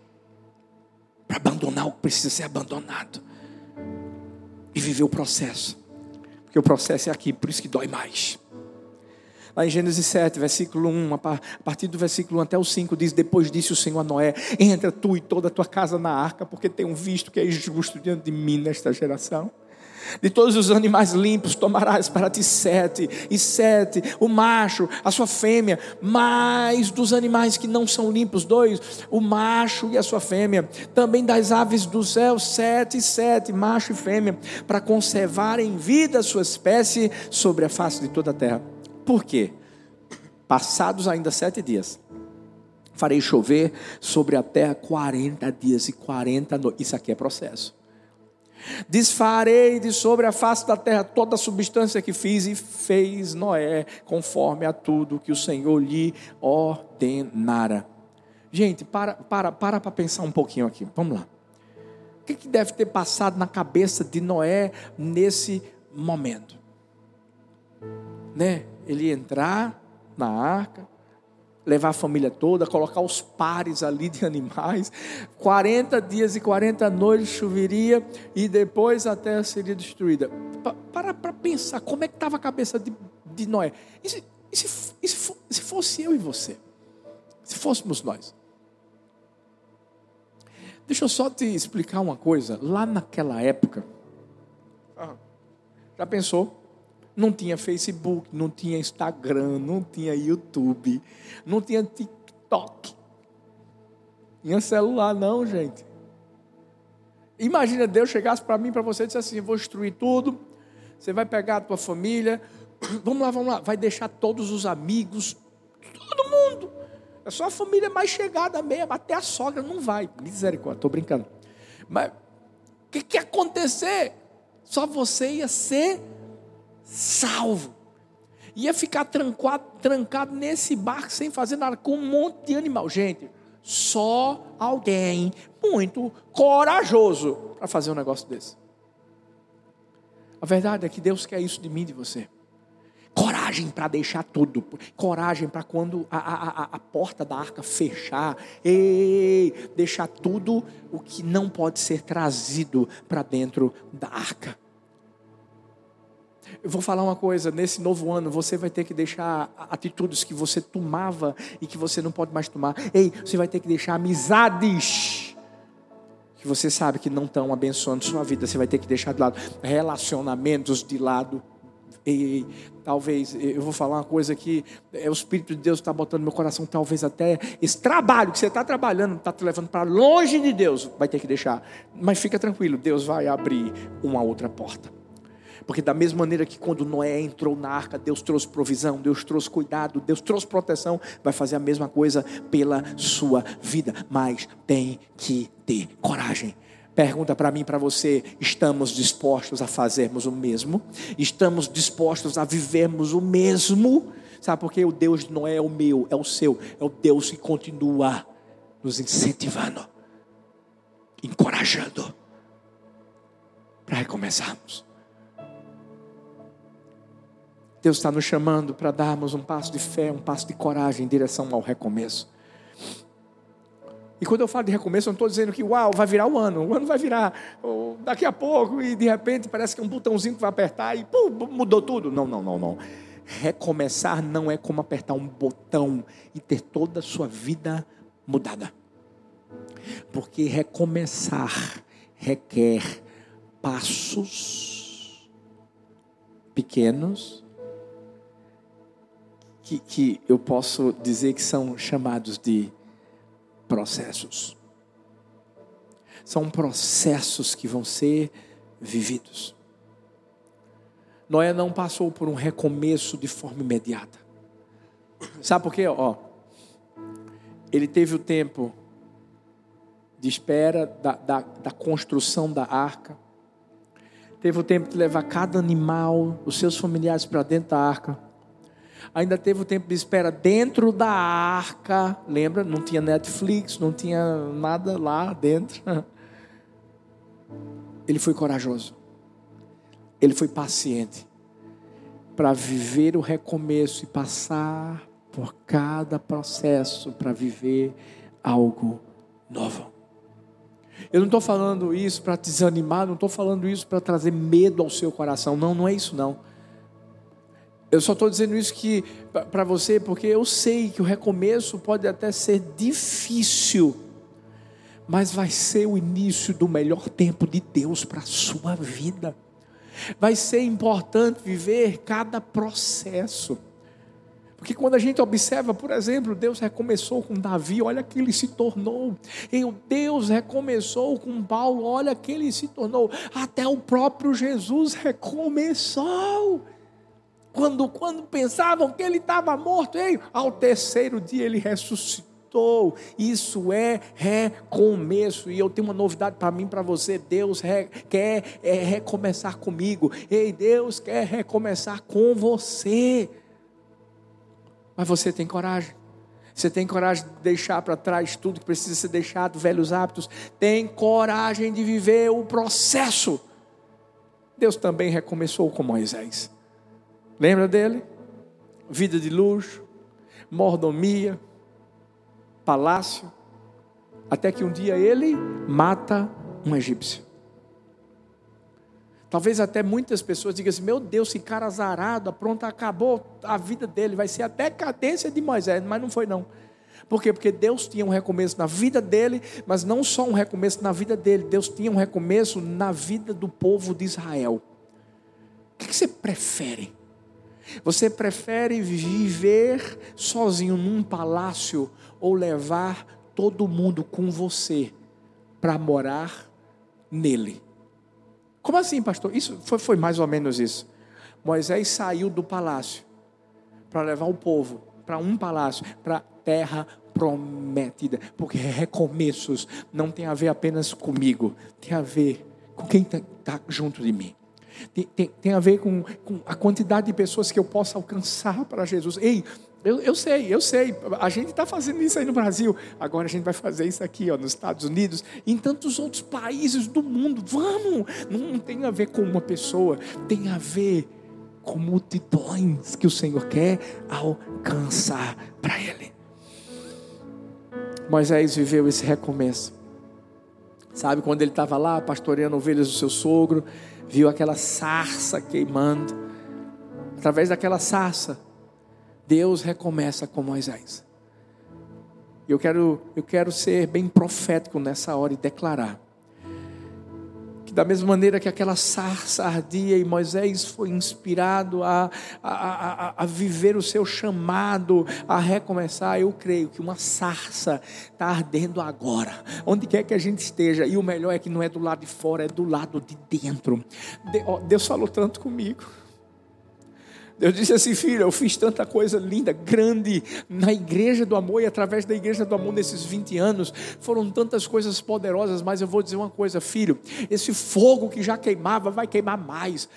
para abandonar o que precisa ser abandonado e viver o processo, porque o processo é aqui, por isso que dói mais. Lá em Gênesis 7, versículo 1, a partir do versículo 1 até o 5, diz: Depois disse o Senhor a Noé: Entra tu e toda a tua casa na arca, porque tenho visto que é justo diante de mim nesta geração. De todos os animais limpos tomarás para ti sete, e sete, o macho, a sua fêmea, mais dos animais que não são limpos, dois, o macho e a sua fêmea. Também das aves do céu, sete e sete, macho e fêmea, para conservar em vida a sua espécie sobre a face de toda a terra. Por quê? Passados ainda sete dias, farei chover sobre a terra 40 dias e 40 noites. Isso aqui é processo. Desfarei de sobre a face da terra toda a substância que fiz, e fez Noé conforme a tudo que o Senhor lhe ordenara. Gente, para para para para pensar um pouquinho aqui. Vamos lá. O que, que deve ter passado na cabeça de Noé nesse momento. Né? Ele entrar na arca, levar a família toda, colocar os pares ali de animais, 40 dias e 40 noites choveria e depois a terra seria destruída. Para para pensar como é que estava a cabeça de, de Noé. E se, e, se, e se, se fosse eu e você? Se fôssemos nós? Deixa eu só te explicar uma coisa. Lá naquela época, já pensou? Não tinha Facebook, não tinha Instagram, não tinha YouTube, não tinha TikTok. Tinha celular, não, gente. Imagina Deus chegasse para mim, para você e dissesse assim: vou destruir tudo. Você vai pegar a tua família. Vamos lá, vamos lá. Vai deixar todos os amigos, todo mundo. É só a família mais chegada mesmo, até a sogra não vai. Misericórdia, estou brincando. Mas o que, que ia acontecer? Só você ia ser salvo. Ia ficar trancado, trancado nesse barco sem fazer nada, com um monte de animal. Gente, só alguém muito corajoso para fazer um negócio desse. A verdade é que Deus quer isso de mim e de você. Coragem para deixar tudo. Coragem para quando a, a, a, porta da arca fechar. Ei, deixar tudo o que não pode ser trazido para dentro da arca. Eu vou falar uma coisa: nesse novo ano você vai ter que deixar atitudes que você tomava e que você não pode mais tomar. Ei, você vai ter que deixar amizades que você sabe que não estão abençoando sua vida. Você vai ter que deixar de lado relacionamentos de lado ei, talvez, eu vou falar uma coisa que é, o Espírito de Deus está botando no meu coração, talvez até esse trabalho que você está trabalhando, está te levando para longe de Deus, vai ter que deixar. Mas fica tranquilo, Deus vai abrir uma outra porta. Porque da mesma maneira que quando Noé entrou na arca, Deus trouxe provisão, Deus trouxe cuidado, Deus trouxe proteção, vai fazer a mesma coisa pela sua vida. Mas tem que ter coragem Pergunta para mim, para você: estamos dispostos a fazermos o mesmo? Estamos dispostos a vivermos o mesmo? Sabe por quê? O Deus não é o meu, é o seu, é o Deus que continua nos incentivando, encorajando para recomeçarmos. Deus está nos chamando para darmos um passo de fé, um passo de coragem em direção ao recomeço. E quando eu falo de recomeço, eu não estou dizendo que, uau, vai virar o ano, o ano vai virar daqui a pouco e de repente parece que é um botãozinho que vai apertar e pum, mudou tudo. Não, não, não, não. Recomeçar não é como apertar um botão e ter toda a sua vida mudada. Porque recomeçar requer passos pequenos que, que eu posso dizer que são chamados de processos. São processos que vão ser vividos. Noé não passou por um recomeço de forma imediata. Sabe por quê? Ó, ele teve o tempo de espera da, da, da construção da arca. Teve o tempo de levar cada animal, os seus familiares para dentro da arca ainda teve o tempo de espera dentro da arca. Lembra? Não tinha Netflix, não tinha nada lá dentro. Ele foi corajoso. Ele foi paciente para viver o recomeço e passar por cada processo para viver algo novo. Eu não estou falando isso para desanimar, não estou falando isso para trazer medo ao seu coração. Não, não é isso não. Eu só estou dizendo isso que para você porque eu sei que o recomeço pode até ser difícil, mas vai ser o início do melhor tempo de Deus para a sua vida. Vai ser importante viver cada processo. Porque quando a gente observa, por exemplo, Deus recomeçou com Davi, olha que ele se tornou. E Deus recomeçou com Paulo, olha que ele se tornou. Até o próprio Jesus recomeçou. Quando, quando pensavam que ele estava morto, ei, ao terceiro dia ele ressuscitou. Isso é recomeço. E eu tenho uma novidade para mim, para você. Deus re, quer é, recomeçar comigo. Ei, Deus quer recomeçar com você. Mas você tem coragem. Você tem coragem de deixar para trás tudo que precisa ser deixado, velhos hábitos. Tem coragem de viver o processo. Deus também recomeçou com Moisés. Lembra dele? Vida de luxo, mordomia, palácio, até que um dia ele mata um egípcio. Talvez até muitas pessoas digam assim: meu Deus, esse cara azarado, pronto, acabou a vida dele, vai ser a decadência de Moisés, mas não foi não. Por quê? Porque Deus tinha um recomeço na vida dele, mas não só um recomeço na vida dele, Deus tinha um recomeço na vida do povo de Israel. O que você prefere? Você prefere viver sozinho num palácio ou levar todo mundo com você para morar nele? Como assim, pastor? Isso foi, foi mais ou menos isso. Moisés saiu do palácio para levar o povo para um palácio, para terra prometida, porque recomeços não tem a ver apenas comigo, tem a ver com quem está tá junto de mim. Tem, tem, tem a ver com, com, a quantidade de pessoas que eu possa alcançar para Jesus. Ei, eu, eu sei, eu sei, a gente está fazendo isso aí no Brasil, agora a gente vai fazer isso aqui ó, nos Estados Unidos, em tantos outros países do mundo. Vamos! Não, não tem a ver com uma pessoa, tem a ver com multidões que o Senhor quer alcançar para Ele. Moisés viveu esse recomeço. Sabe, quando ele estava lá pastoreando ovelhas do seu sogro, viu aquela sarça queimando. Através daquela sarça, Deus recomeça com Moisés. Eu quero, eu quero ser bem profético nessa hora e declarar da mesma maneira que aquela sarça ardia e Moisés foi inspirado a, a, a, a, viver o seu chamado, a recomeçar, eu creio que uma sarça está ardendo agora, onde quer que a gente esteja, e o melhor é que não é do lado de fora, é do lado de dentro. Deus falou tanto comigo. Deus disse assim, filho, eu fiz tanta coisa linda, grande na igreja do amor e através da igreja do amor nesses 20 anos, foram tantas coisas poderosas, mas eu vou dizer uma coisa, filho, esse fogo que já queimava vai queimar mais.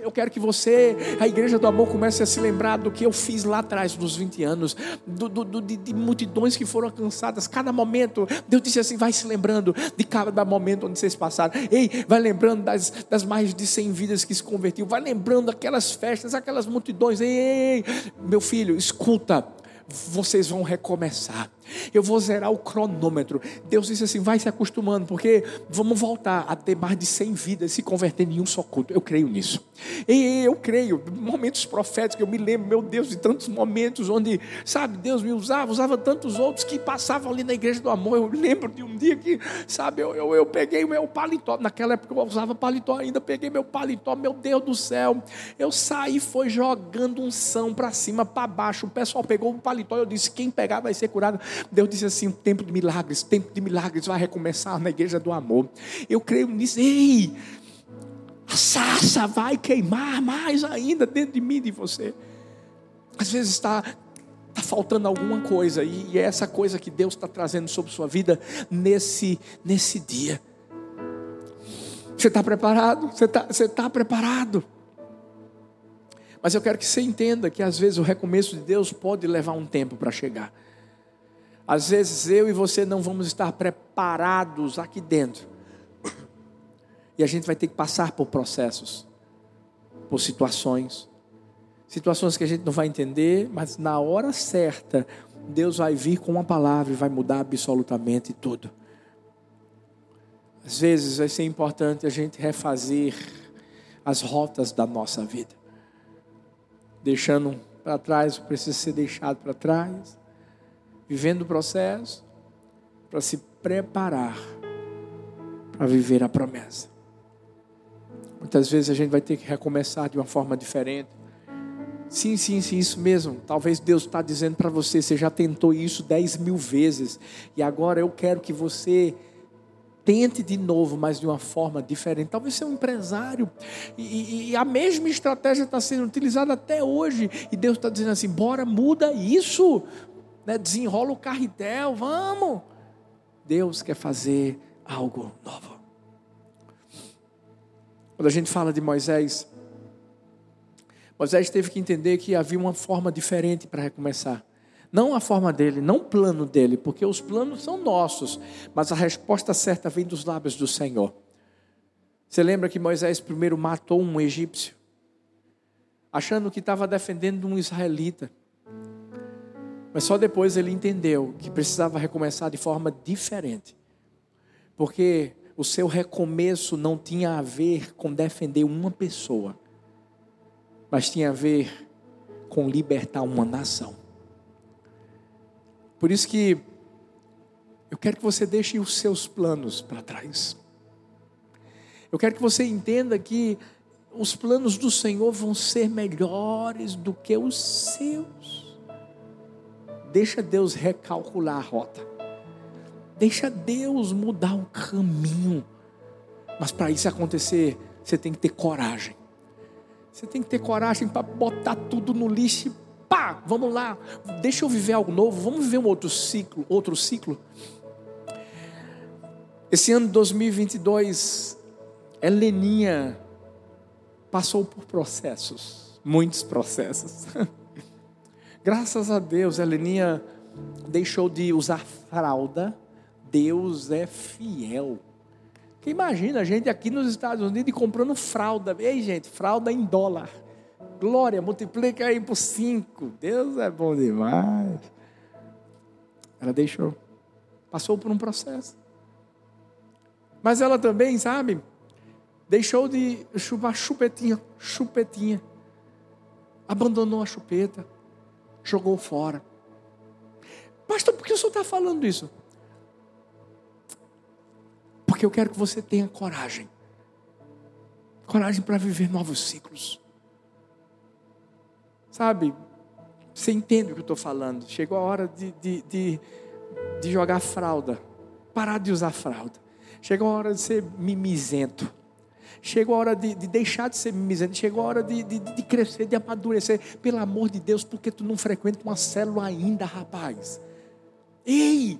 Eu quero que você, a igreja do amor, comece a se lembrar do que eu fiz lá atrás, dos 20 anos, do, do, de, de, multidões que foram alcançadas, cada momento. Deus disse assim: vai se lembrando de cada momento onde vocês passaram. Ei, vai lembrando das, das mais de 100 vidas que se convertiam, vai lembrando aquelas festas, aquelas multidões. Ei, ei, ei meu filho, escuta, vocês vão recomeçar. Eu vou zerar o cronômetro. Deus disse assim: vai se acostumando, porque vamos voltar a ter mais de 100 vidas se convertendo em um só culto. Eu creio nisso. E eu creio, momentos proféticos, eu me lembro, meu Deus, de tantos momentos onde, sabe, Deus me usava, usava tantos outros que passavam ali na igreja do amor. Eu lembro de um dia que, sabe, eu, eu, eu peguei o meu paletó, naquela época eu usava paletó ainda, peguei meu paletó, meu Deus do céu. Eu saí, foi jogando unção para cima, para baixo. O pessoal pegou o paletó, eu disse: quem pegar vai ser curado. Deus disse assim: o tempo de milagres, tempo de milagres vai recomeçar na igreja do amor. Eu creio nisso. Ei, a sarça vai queimar mais ainda dentro de mim e de você. Às vezes está Está faltando alguma coisa, e, e é essa coisa que Deus está trazendo sobre sua vida nesse, nesse dia. Você está preparado? Você está você tá preparado? Mas eu quero que você entenda que às vezes o recomeço de Deus pode levar um tempo para chegar. Às vezes eu e você não vamos estar preparados aqui dentro. E a gente vai ter que passar por processos, por situações. Situações que a gente não vai entender, mas na hora certa, Deus vai vir com uma palavra e vai mudar absolutamente tudo. Às vezes vai ser importante a gente refazer as rotas da nossa vida. Deixando para trás o que precisa ser deixado para trás vivendo o processo para se preparar para viver a promessa. Muitas vezes a gente vai ter que recomeçar de uma forma diferente. Sim, sim, sim, isso mesmo. Talvez Deus está dizendo para você: você já tentou isso dez mil vezes, e agora eu quero que você tente de novo, mas de uma forma diferente. Talvez você é um empresário e, e a mesma estratégia está sendo utilizada até hoje, e Deus está dizendo assim: bora, muda isso, né? desenrola o carretel, vamos. Deus quer fazer algo novo. Quando a gente fala de Moisés, Moisés teve que entender que havia uma forma diferente para recomeçar. Não a forma dele, não o plano dele, porque os planos são nossos, mas a resposta certa vem dos lábios do Senhor. Você lembra que Moisés primeiro matou um egípcio, achando que estava defendendo um israelita. Mas só depois ele entendeu que precisava recomeçar de forma diferente. Porque o seu recomeço não tinha a ver com defender uma pessoa, mas tinha a ver com libertar uma nação. Por isso que eu quero que você deixe os seus planos para trás. Eu quero que você entenda que os planos do Senhor vão ser melhores do que os seus. Deixa Deus recalcular a rota. Deixa Deus mudar o caminho. Mas para isso acontecer, você tem que ter coragem. Você tem que ter coragem para botar tudo no lixo e pá, vamos lá. Deixa eu viver algo novo, vamos viver um outro ciclo, outro ciclo. Esse ano de 2022 Heleninha passou por processos, muitos processos. Graças a Deus, Heleninha deixou de usar fralda. Deus é fiel. Que imagina a gente aqui nos Estados Unidos comprando fralda. Ei, gente, fralda em dólar. Glória, multiplica aí por cinco. Deus é bom demais. Ela deixou. Passou por um processo. Mas ela também, sabe, Deixou de chupar chupetinha, chupetinha. Abandonou a chupeta. Jogou fora. Pastor, por que o senhor está falando isso? Porque eu quero que você tenha coragem. Coragem para viver novos ciclos. Sabe, você entende o que eu estou falando. Chegou a hora de, de, de, de jogar fralda. Parar de usar fralda. Chegou a hora de ser mimizento. Chegou a hora de, de deixar de ser mimizento, chegou a hora de, de, de, crescer, de amadurecer. Pelo amor de Deus, porque tu não frequenta uma célula ainda, rapaz? Ei,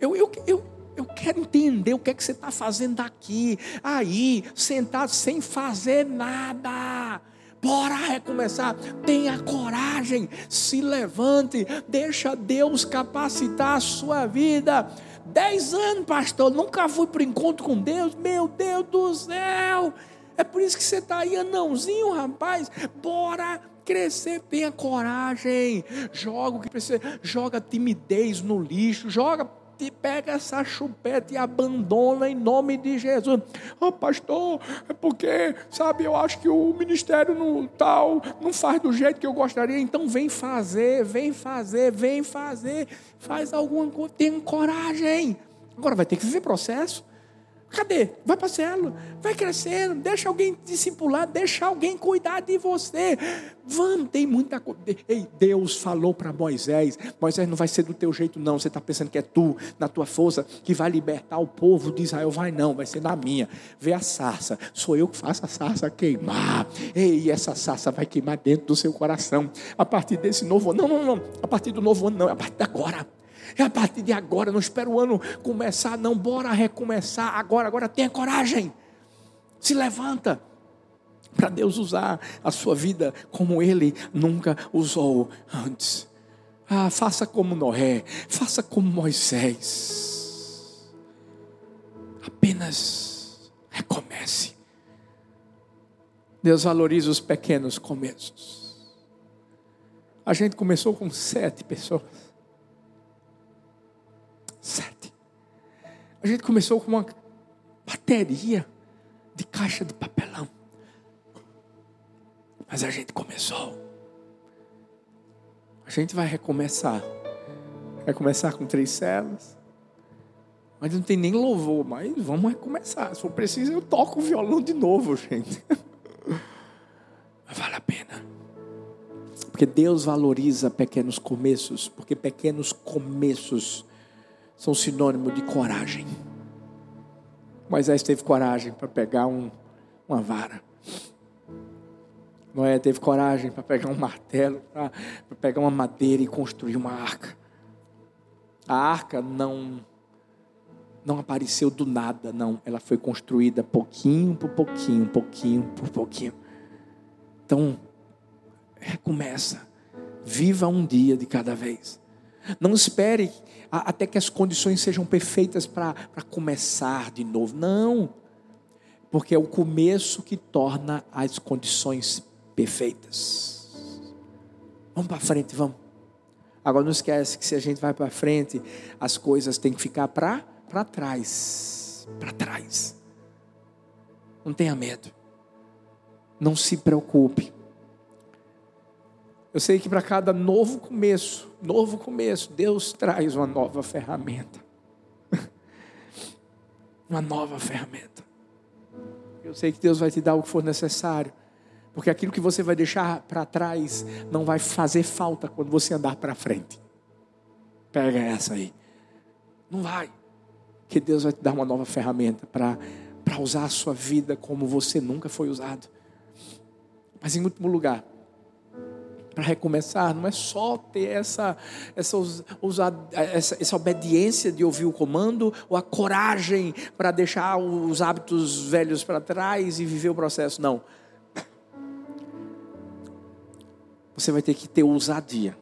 eu, eu, eu, eu quero entender o que é que você está fazendo aqui, aí, sentado sem fazer nada. Bora recomeçar. Tenha coragem, se levante, deixa Deus capacitar a sua vida. Dez anos, pastor, nunca fui para o encontro com Deus. Meu Deus do céu. É por isso que você está aí, anãozinho, rapaz. Bora crescer, tenha coragem. Joga o que precisa, joga timidez no lixo, joga te pega essa chupeta e abandona em nome de Jesus. Oh, pastor, é porque, sabe, eu acho que o ministério no tal não faz do jeito que eu gostaria. Então vem fazer, vem fazer, vem fazer. Faz alguma coisa, tenha coragem. Agora vai ter que viver processo. Cadê? Vai para célula, vai crescendo, deixa alguém discipular, deixa alguém cuidar de você. Vamos, tem muita coisa. Ei, Deus falou para Moisés: Moisés não vai ser do teu jeito, não. Você está pensando que é tu, na tua força, que vai libertar o povo de Israel. Vai não, vai ser na minha. Vê a sarça, sou eu que faço a sarça queimar. Ei, essa sarça vai queimar dentro do seu coração. A partir desse novo ano, não, não, não. A partir do novo ano, não, a partir de agora. É a partir de agora, não espera o ano começar, não, bora recomeçar agora, agora tenha coragem. Se levanta para Deus usar a sua vida como Ele nunca usou antes. Ah, faça como Noé, faça como Moisés. Apenas recomece. Deus valoriza os pequenos começos. A gente começou com sete pessoas. Sete. A gente começou com uma bateria de caixa de papelão. Mas a gente começou. A gente vai recomeçar. Vai começar com três células. Mas não tem nem louvor, mas vamos recomeçar. Se for preciso, eu toco o violão de novo, gente. Mas vale a pena. Porque Deus valoriza pequenos começos, porque pequenos começos são sinônimo de coragem. Moisés teve coragem para pegar um, uma vara. Noé teve coragem para pegar um martelo, para pegar uma madeira e construir uma arca. A arca não não apareceu do nada, não. Ela foi construída pouquinho por pouquinho, pouquinho por pouquinho. Então, recomeça. Viva um dia de cada vez. Não espere até que as condições sejam perfeitas para começar de novo. Não. porque é o começo que torna as condições perfeitas. Vamos para frente, vamos. Agora não esquece que se a gente vai para frente, as coisas têm que ficar para para trás, para trás. Não tenha medo. Não se preocupe. Eu sei que para cada novo começo, novo começo, Deus traz uma nova ferramenta. uma nova ferramenta. Eu sei que Deus vai te dar o que for necessário. Porque aquilo que você vai deixar para trás não vai fazer falta quando você andar para frente. Pega essa aí. Não vai. Que Deus vai te dar uma nova ferramenta para usar a sua vida como você nunca foi usado. Mas em último lugar, para recomeçar, não é só ter essa, essa, essa, essa obediência de ouvir o comando, ou a coragem para deixar os hábitos velhos para trás e viver o processo. Não. Você vai ter que ter ousadia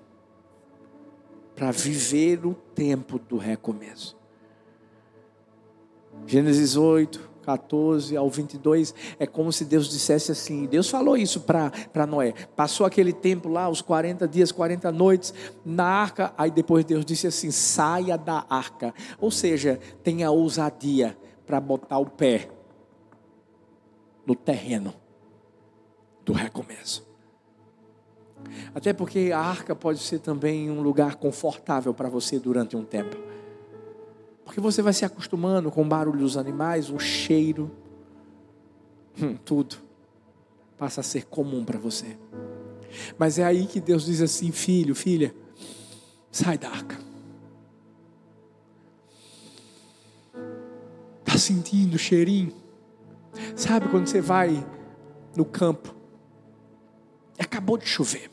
para viver o tempo do recomeço. Gênesis 8, 14 ao 22, é como se Deus dissesse assim: Deus falou isso para Noé. Passou aquele tempo lá, os 40 dias, 40 noites, na arca. Aí depois Deus disse assim: saia da arca. Ou seja, tenha ousadia para botar o pé no terreno do recomeço. Até porque a arca pode ser também um lugar confortável para você durante um tempo. Porque você vai se acostumando com o barulho dos animais, o cheiro, hum, tudo passa a ser comum para você. Mas é aí que Deus diz assim: filho, filha, sai da arca. Está sentindo o cheirinho? Sabe quando você vai no campo? Acabou de chover.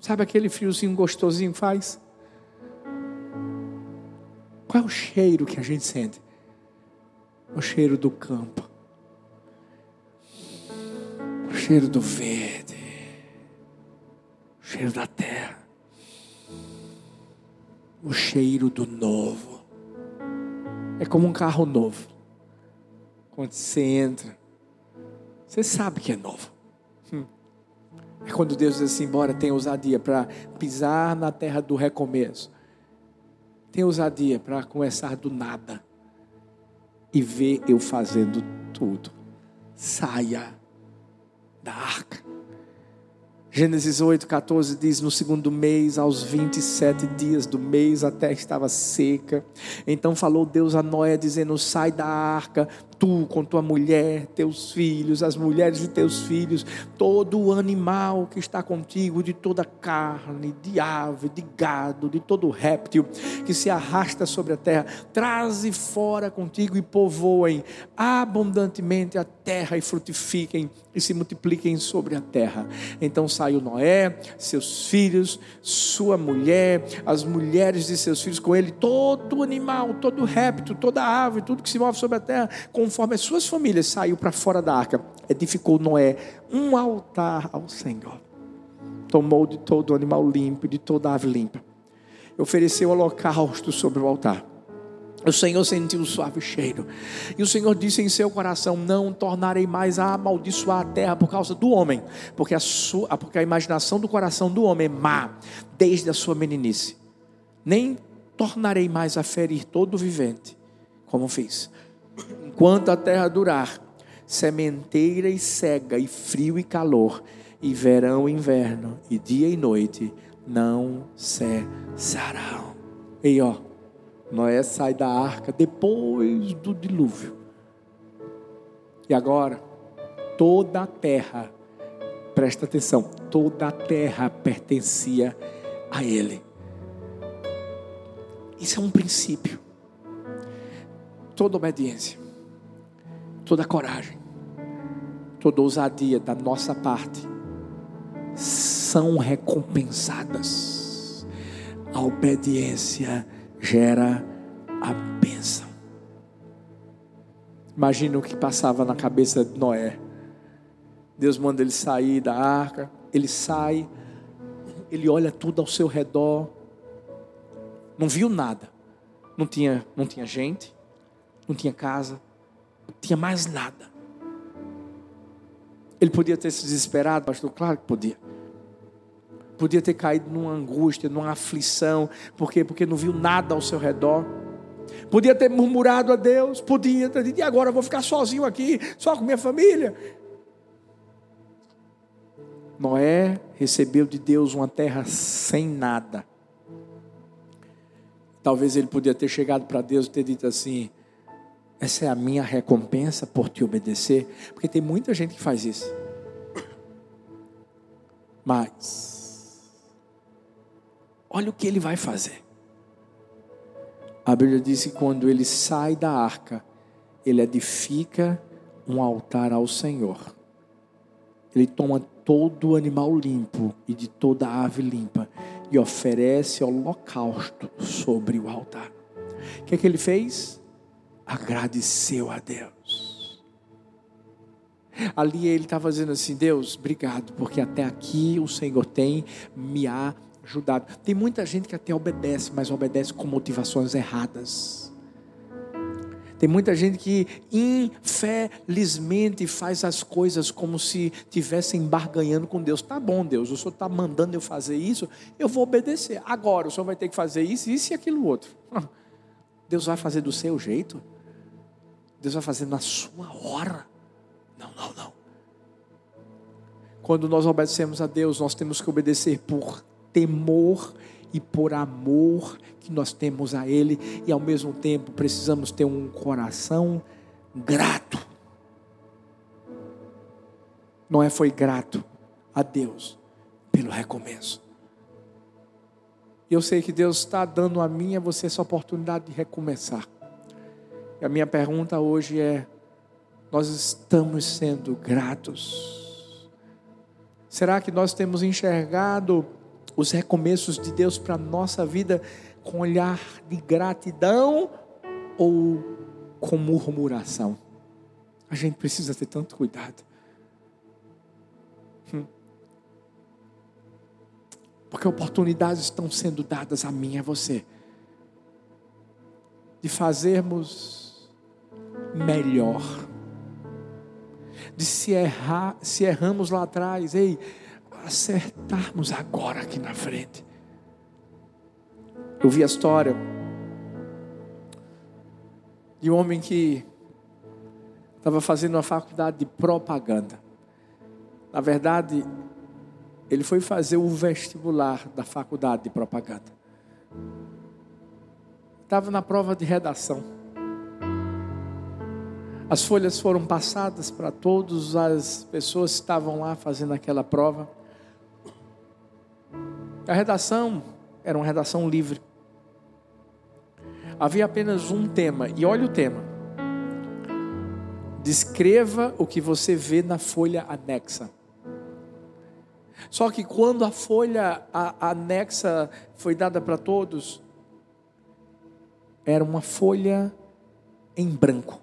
Sabe aquele friozinho gostosinho faz? Qual é o cheiro que a gente sente? O cheiro do campo. O cheiro do verde. O cheiro da terra. O cheiro do novo. É como um carro novo. Quando você entra, você sabe que é novo. Hum. É quando Deus diz assim: bora, tem ousadia para pisar na terra do recomeço Tenha ousadia para começar do nada e ver eu fazendo tudo. Saia da arca. Gênesis 8, 14 diz: No segundo mês, aos 27 dias do mês, a terra estava seca. Então falou Deus a Noé, dizendo: Sai da arca, tu com tua mulher, teus filhos, as mulheres de teus filhos, todo o animal que está contigo, de toda carne, de ave, de gado, de todo réptil que se arrasta sobre a terra, traze fora contigo e povoem abundantemente a terra e frutifiquem e se multipliquem sobre a terra. Então saiu Noé, seus filhos, sua mulher, as mulheres de seus filhos com ele, todo animal, todo réptil, toda ave, tudo que se move sobre a terra, conforme as suas famílias, saiu para fora da arca. Edificou Noé um altar ao Senhor. Tomou de todo animal limpo, de toda ave limpa. Ofereceu holocausto sobre o altar o Senhor sentiu o suave cheiro. E o Senhor disse em seu coração: Não tornarei mais a amaldiçoar a terra por causa do homem, porque a, sua, porque a imaginação do coração do homem é má, desde a sua meninice. Nem tornarei mais a ferir todo vivente, como fiz. Enquanto a terra durar, sementeira e cega, e frio e calor, e verão e inverno, e dia e noite, não cessarão. E ó Noé sai da arca depois do dilúvio. E agora, toda a terra, presta atenção, toda a terra pertencia a ele. Isso é um princípio. Toda obediência, toda coragem, toda ousadia da nossa parte são recompensadas. A obediência gera a bênção. Imagina o que passava na cabeça de Noé. Deus manda ele sair da arca, ele sai, ele olha tudo ao seu redor, não viu nada, não tinha, não tinha gente, não tinha casa, tinha mais nada. Ele podia ter se desesperado, pastor? Claro que podia. Podia ter caído numa angústia, numa aflição. Por quê? Porque não viu nada ao seu redor. Podia ter murmurado a Deus, podia ter dito, e agora eu vou ficar sozinho aqui, só com minha família. Noé recebeu de Deus uma terra sem nada. Talvez ele podia ter chegado para Deus e ter dito assim: essa é a minha recompensa por te obedecer. Porque tem muita gente que faz isso. Mas, olha o que ele vai fazer. A Bíblia diz que quando ele sai da arca, ele edifica um altar ao Senhor. Ele toma todo o animal limpo e de toda a ave limpa e oferece holocausto sobre o altar. O que é que ele fez? Agradeceu a Deus. Ali ele estava dizendo assim: Deus, obrigado, porque até aqui o Senhor tem me ajudado. Tem muita gente que até obedece, mas obedece com motivações erradas. Tem muita gente que, infelizmente, faz as coisas como se estivessem barganhando com Deus. Tá bom, Deus, o Senhor está mandando eu fazer isso, eu vou obedecer. Agora, o Senhor vai ter que fazer isso, isso e aquilo outro. Deus vai fazer do seu jeito? Deus vai fazer na sua hora? Não, não, não. Quando nós obedecemos a Deus, nós temos que obedecer por temor e por amor que nós temos a Ele, e ao mesmo tempo precisamos ter um coração grato. Noé foi grato a Deus pelo recomeço. E eu sei que Deus está dando a mim e a você essa oportunidade de recomeçar. E a minha pergunta hoje é: nós estamos sendo gratos? Será que nós temos enxergado os recomeços de Deus para a nossa vida com olhar de gratidão ou com murmuração. A gente precisa ter tanto cuidado. Hum. Porque oportunidades estão sendo dadas a mim e a você de fazermos melhor. De se errar, se erramos lá atrás, ei, acertarmos agora aqui na frente. Eu vi a história de um homem que estava fazendo uma faculdade de propaganda. Na verdade, ele foi fazer o vestibular da faculdade de propaganda. Estava na prova de redação. As folhas foram passadas para todas as pessoas que estavam lá fazendo aquela prova. A redação era uma redação livre. Havia apenas um tema, e olha o tema. Descreva o que você vê na folha anexa. Só que quando a folha anexa foi dada para todos, era uma folha em branco.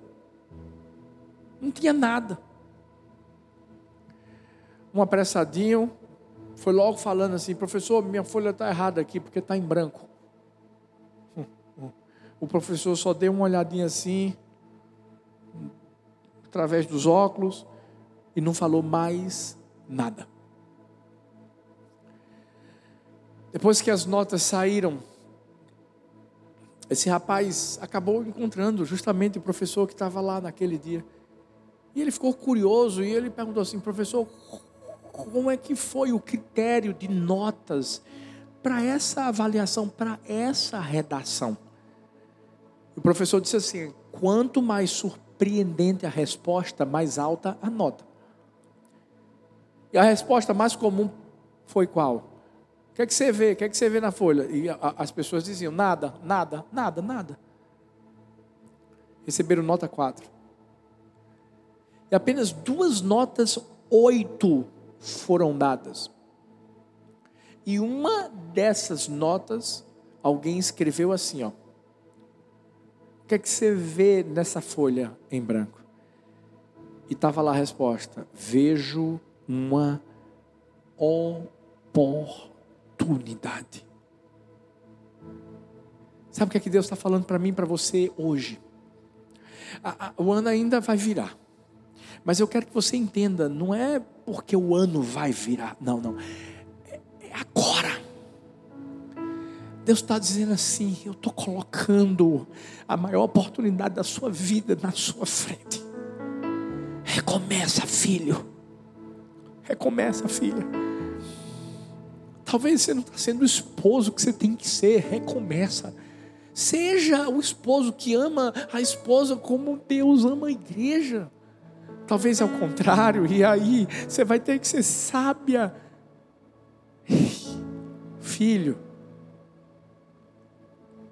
Não tinha nada. Um apressadinho foi logo falando assim: professor, minha folha está errada aqui porque está em branco. O professor só deu uma olhadinha assim, através dos óculos, e não falou mais nada. Depois que as notas saíram, esse rapaz acabou encontrando justamente o professor que estava lá naquele dia. Ele ficou curioso e ele perguntou assim: professor, como é que foi o critério de notas para essa avaliação, para essa redação? O professor disse assim: quanto mais surpreendente a resposta, mais alta a nota. E a resposta mais comum foi qual? O que é que você vê? O que é que você vê na folha? E a, as pessoas diziam: nada, nada, nada, nada. Receberam nota 4. E apenas duas notas, oito, foram dadas. E uma dessas notas, alguém escreveu assim: ó que é que você vê nessa folha em branco? E estava lá a resposta: vejo uma oportunidade. Sabe o que é que Deus está falando para mim, para você hoje? a, a, o ano ainda vai virar. Mas eu quero que você entenda, não é porque o ano vai virar, não, não. É, é agora. Deus está dizendo assim: eu estou colocando a maior oportunidade da sua vida na sua frente. Recomeça, filho. Recomeça, filha. Talvez você não está sendo o esposo que você tem que ser. Recomeça. Seja o esposo que ama a esposa como Deus ama a igreja. Talvez é o contrário, e aí você vai ter que ser sábia. Filho,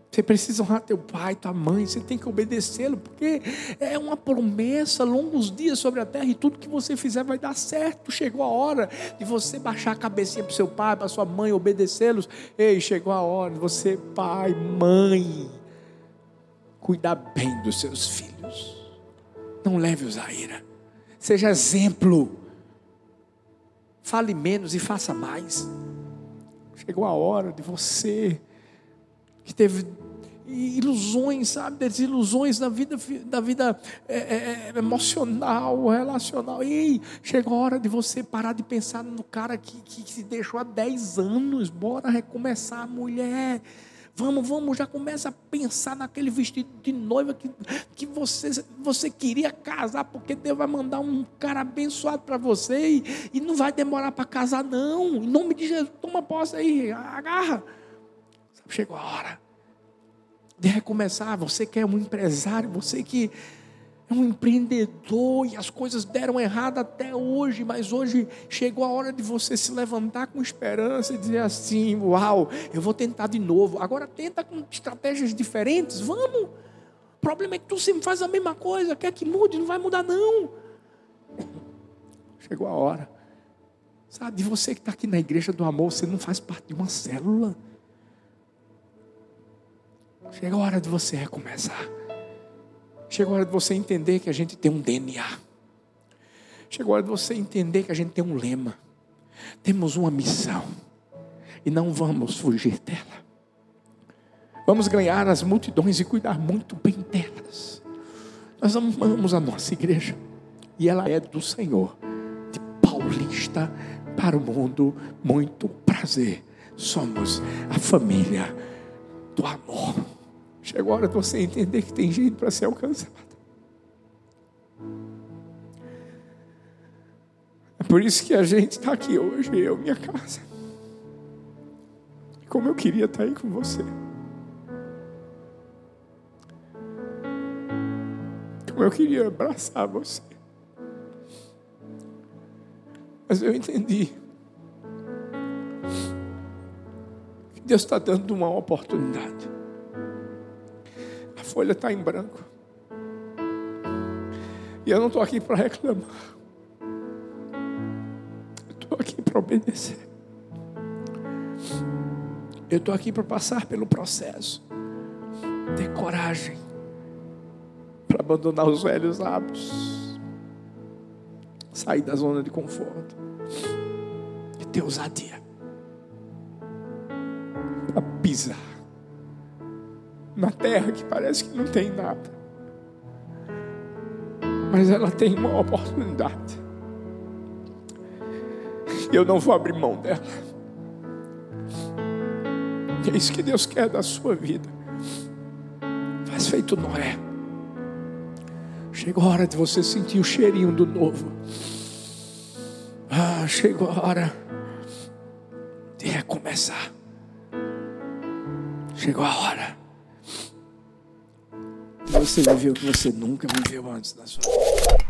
você precisa honrar teu pai, tua mãe, você tem que obedecê-lo, porque é uma promessa, longos dias sobre a terra, e tudo que você fizer vai dar certo. Chegou a hora de você baixar a cabecinha para seu pai, para sua mãe, obedecê-los. Ei, chegou a hora de você, pai, mãe, cuidar bem dos seus filhos. Não leve-os à ira. Seja exemplo. Fale menos e faça mais. Chegou a hora de você que teve ilusões, sabe, desilusões da vida, da vida é, é, é, emocional, relacional. E chegou a hora de você parar de pensar no cara que, que, que se deixou há 10 anos. Bora recomeçar, mulher. Vamos, vamos, já começa a pensar naquele vestido de noiva que, que você, você queria casar, porque Deus vai mandar um cara abençoado para você e, e não vai demorar para casar, não. Em nome de Jesus, toma posse aí, agarra. Chegou a hora de recomeçar. Você que é um empresário, você que é um empreendedor e as coisas deram errado até hoje, mas hoje chegou a hora de você se levantar com esperança e dizer assim: Uau, eu vou tentar de novo. Agora tenta com estratégias diferentes, vamos. O problema é que tu sempre faz a mesma coisa, quer que mude, não vai mudar, não. Chegou a hora. Sabe, de você que está aqui na igreja do amor, você não faz parte de uma célula. Chega a hora de você recomeçar. Chega a hora de você entender que a gente tem um DNA. Chega a hora de você entender que a gente tem um lema. Temos uma missão. E não vamos fugir dela. Vamos ganhar as multidões e cuidar muito bem delas. Nós amamos a nossa igreja. E ela é do Senhor. De Paulista para o mundo. Muito prazer. Somos a família do amor. Chegou a hora de você entender que tem jeito para ser alcançado. É por isso que a gente está aqui hoje, eu, minha casa. Como eu queria estar tá aí com você. Como eu queria abraçar você. Mas eu entendi. que Deus está dando uma oportunidade folha está em branco. E eu não estou aqui para reclamar. Eu estou aqui para obedecer. Eu estou aqui para passar pelo processo. Ter coragem para abandonar os velhos hábitos. Sair da zona de conforto. E ter ousadia. Para pisar na terra que parece que não tem nada. Mas ela tem uma oportunidade. E eu não vou abrir mão dela. E é isso que Deus quer da sua vida. Faz feito Noé. Chegou a hora de você sentir o cheirinho do novo. Ah, chegou a hora de recomeçar. Chegou a hora você viveu o que você nunca viveu antes na sua vida.